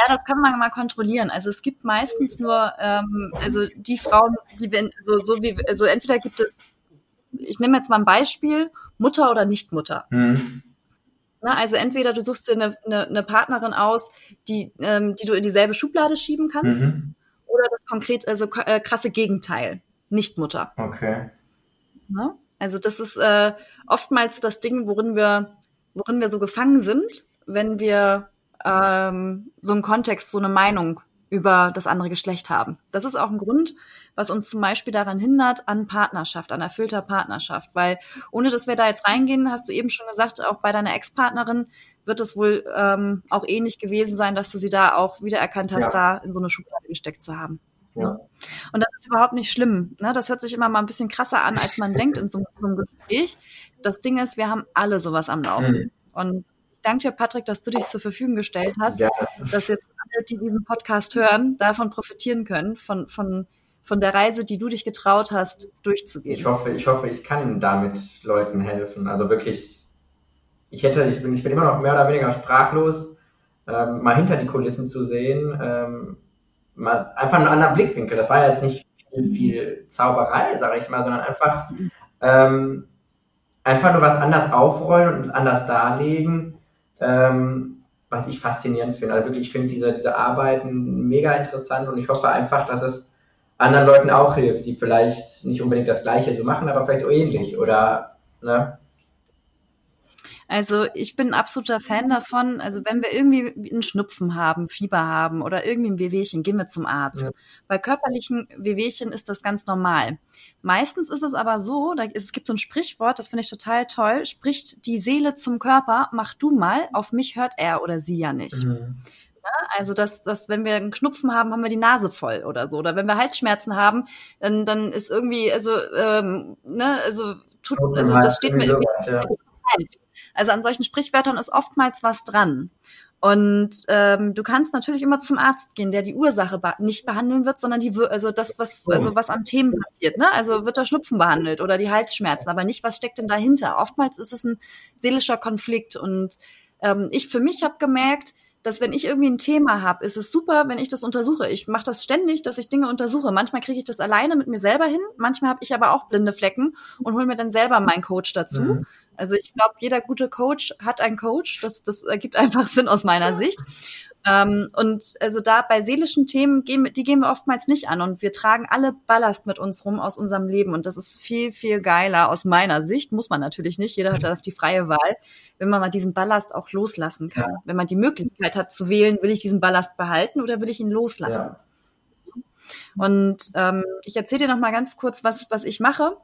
Ja, das kann man mal kontrollieren. Also es gibt meistens nur, ähm, also die Frauen, die wenn, so, so wie, also entweder gibt es, ich nehme jetzt mal ein Beispiel, Mutter oder Nichtmutter. hm. Ne? Also entweder du suchst dir eine, eine, eine Partnerin aus, die, ähm, die du in dieselbe Schublade schieben kannst, Mhm. oder das konkret, also äh, krasse Gegenteil, Nichtmutter. Okay. Ne? Also das ist äh, oftmals das Ding, worin wir, worin wir so gefangen sind, wenn wir ähm, so einen Kontext, so eine Meinung über das andere Geschlecht haben. Das ist auch ein Grund, was uns zum Beispiel daran hindert, an Partnerschaft, an erfüllter Partnerschaft. Weil ohne dass wir da jetzt reingehen, hast du eben schon gesagt, auch bei deiner Ex-Partnerin wird es wohl ähm, auch ähnlich gewesen sein, dass du sie da auch wiedererkannt hast, Ja. da in so eine Schublade gesteckt zu haben. Ja. Und das ist überhaupt nicht schlimm. Ne? Das hört sich immer mal ein bisschen krasser an, als man denkt in so einem Gespräch. Das Ding ist, wir haben alle sowas am Laufen. Mhm. Und ich danke dir, Patrick, dass du dich zur Verfügung gestellt hast, ja. dass jetzt alle, die diesen Podcast hören, davon profitieren können, von, von, von der Reise, die du dich getraut hast, durchzugehen. Ich hoffe, ich hoffe, ich kann damit Leuten helfen. Also wirklich, ich hätte, ich bin, ich bin immer noch mehr oder weniger sprachlos, ähm, mal hinter die Kulissen zu sehen, ähm, mal einfach einen anderen Blickwinkel. Das war ja jetzt nicht viel, viel Zauberei, sage ich mal, sondern einfach, ähm, einfach nur was anders aufrollen und anders darlegen ähm, was ich faszinierend finde. Also wirklich, ich finde diese, diese Arbeiten mega interessant und ich hoffe einfach, dass es anderen Leuten auch hilft, die vielleicht nicht unbedingt das Gleiche so machen, aber vielleicht auch ähnlich oder, ne? Also ich bin ein absoluter Fan davon. Also wenn wir irgendwie einen Schnupfen haben, Fieber haben oder irgendwie ein Wehwehchen, gehen wir zum Arzt. Ja. Bei körperlichen Wehwehchen ist das ganz normal. Meistens ist es aber so, da, es gibt so ein Sprichwort, das finde ich total toll, spricht die Seele zum Körper, mach du mal, auf mich hört er oder sie ja nicht. Mhm. also, dass, dass, wenn wir einen Schnupfen haben, haben wir die Nase voll oder so. Oder wenn wir Halsschmerzen haben, dann, dann ist irgendwie, also, ähm, ne, also, tut, also das steht mir irgendwie. Ja. Also an solchen Sprichwörtern ist oftmals was dran. Und ähm, du kannst natürlich immer zum Arzt gehen, der die Ursache be nicht behandeln wird, sondern die, also das, was, also was an Themen passiert. Ne? Also wird der Schnupfen behandelt oder die Halsschmerzen, aber nicht, was steckt denn dahinter. Oftmals ist es ein seelischer Konflikt. Und ähm, ich für mich habe gemerkt, dass wenn ich irgendwie ein Thema habe, ist es super, wenn ich das untersuche. Ich mache das ständig, dass ich Dinge untersuche. Manchmal kriege ich das alleine mit mir selber hin, manchmal habe ich aber auch blinde Flecken und hole mir dann selber meinen Coach dazu. Mhm. Also ich glaube, jeder gute Coach hat einen Coach. Das, das ergibt einfach Sinn aus meiner Sicht. Ähm, und also da bei seelischen Themen, gehen, die gehen wir oftmals nicht an und wir tragen alle Ballast mit uns rum aus unserem Leben und das ist viel, viel geiler aus meiner Sicht. Muss man natürlich nicht. Jeder hat auf die freie Wahl, wenn man mal diesen Ballast auch loslassen kann. Ja. Wenn man die Möglichkeit hat zu wählen, will ich diesen Ballast behalten oder will ich ihn loslassen? Ja. Und ähm, ich erzähle dir noch mal ganz kurz, was, was ich mache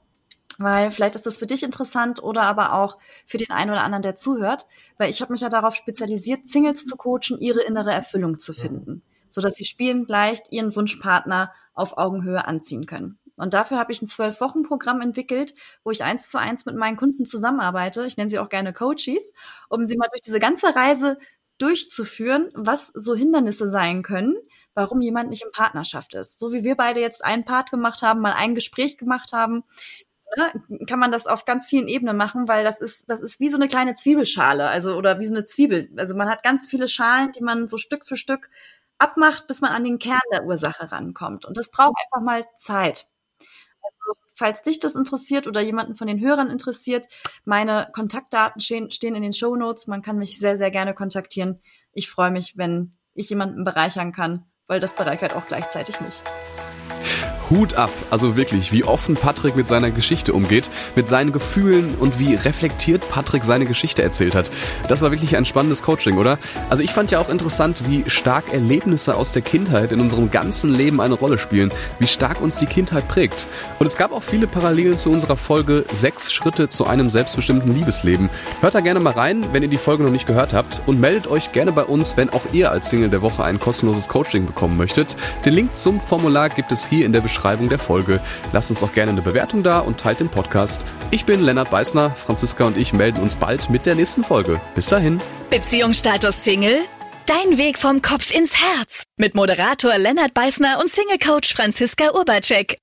weil vielleicht ist das für dich interessant oder aber auch für den einen oder anderen, der zuhört, weil ich habe mich ja darauf spezialisiert, Singles zu coachen, ihre innere Erfüllung zu finden, so dass sie spielend leicht ihren Wunschpartner auf Augenhöhe anziehen können. Und dafür habe ich ein Zwölf-Wochen-Programm entwickelt, wo ich eins zu eins mit meinen Kunden zusammenarbeite. Ich nenne sie auch gerne Coaches, um sie mal durch diese ganze Reise durchzuführen, was so Hindernisse sein können, warum jemand nicht in Partnerschaft ist. So wie wir beide jetzt einen Part gemacht haben, mal ein Gespräch gemacht haben, ne, kann man das auf ganz vielen Ebenen machen, weil das ist, das ist wie so eine kleine Zwiebelschale, also oder wie so eine Zwiebel. Also man hat ganz viele Schalen, die man so Stück für Stück abmacht, bis man an den Kern der Ursache rankommt. Und das braucht einfach mal Zeit. Also, falls dich das interessiert oder jemanden von den Hörern interessiert, meine Kontaktdaten stehen, in den Show Notes. Man kann mich sehr, sehr gerne kontaktieren. Ich freue mich, wenn ich jemanden bereichern kann, weil das bereichert auch gleichzeitig mich. Hut ab, also wirklich, wie offen Patrick mit seiner Geschichte umgeht, mit seinen Gefühlen und wie reflektiert Patrick seine Geschichte erzählt hat. Das war wirklich ein spannendes Coaching, oder? Also ich fand ja auch interessant, wie stark Erlebnisse aus der Kindheit in unserem ganzen Leben eine Rolle spielen, wie stark uns die Kindheit prägt. Und es gab auch viele Parallelen zu unserer Folge Sechs Schritte zu einem selbstbestimmten Liebesleben. Hört da gerne mal rein, wenn ihr die Folge noch nicht gehört habt und meldet euch gerne bei uns, wenn auch ihr als Single der Woche ein kostenloses Coaching bekommen möchtet. Den Link zum Formular gibt es hier in der Beschreibung Beschreibung der Folge. Lasst uns auch gerne eine Bewertung da und teilt den Podcast. Ich bin Lennart Beißner, Franziska und ich melden uns bald mit der nächsten Folge. Bis dahin. Beziehungsstatus Single? Dein Weg vom Kopf ins Herz. Mit Moderator Lennart Beißner und Single-Coach Franziska Urbacek.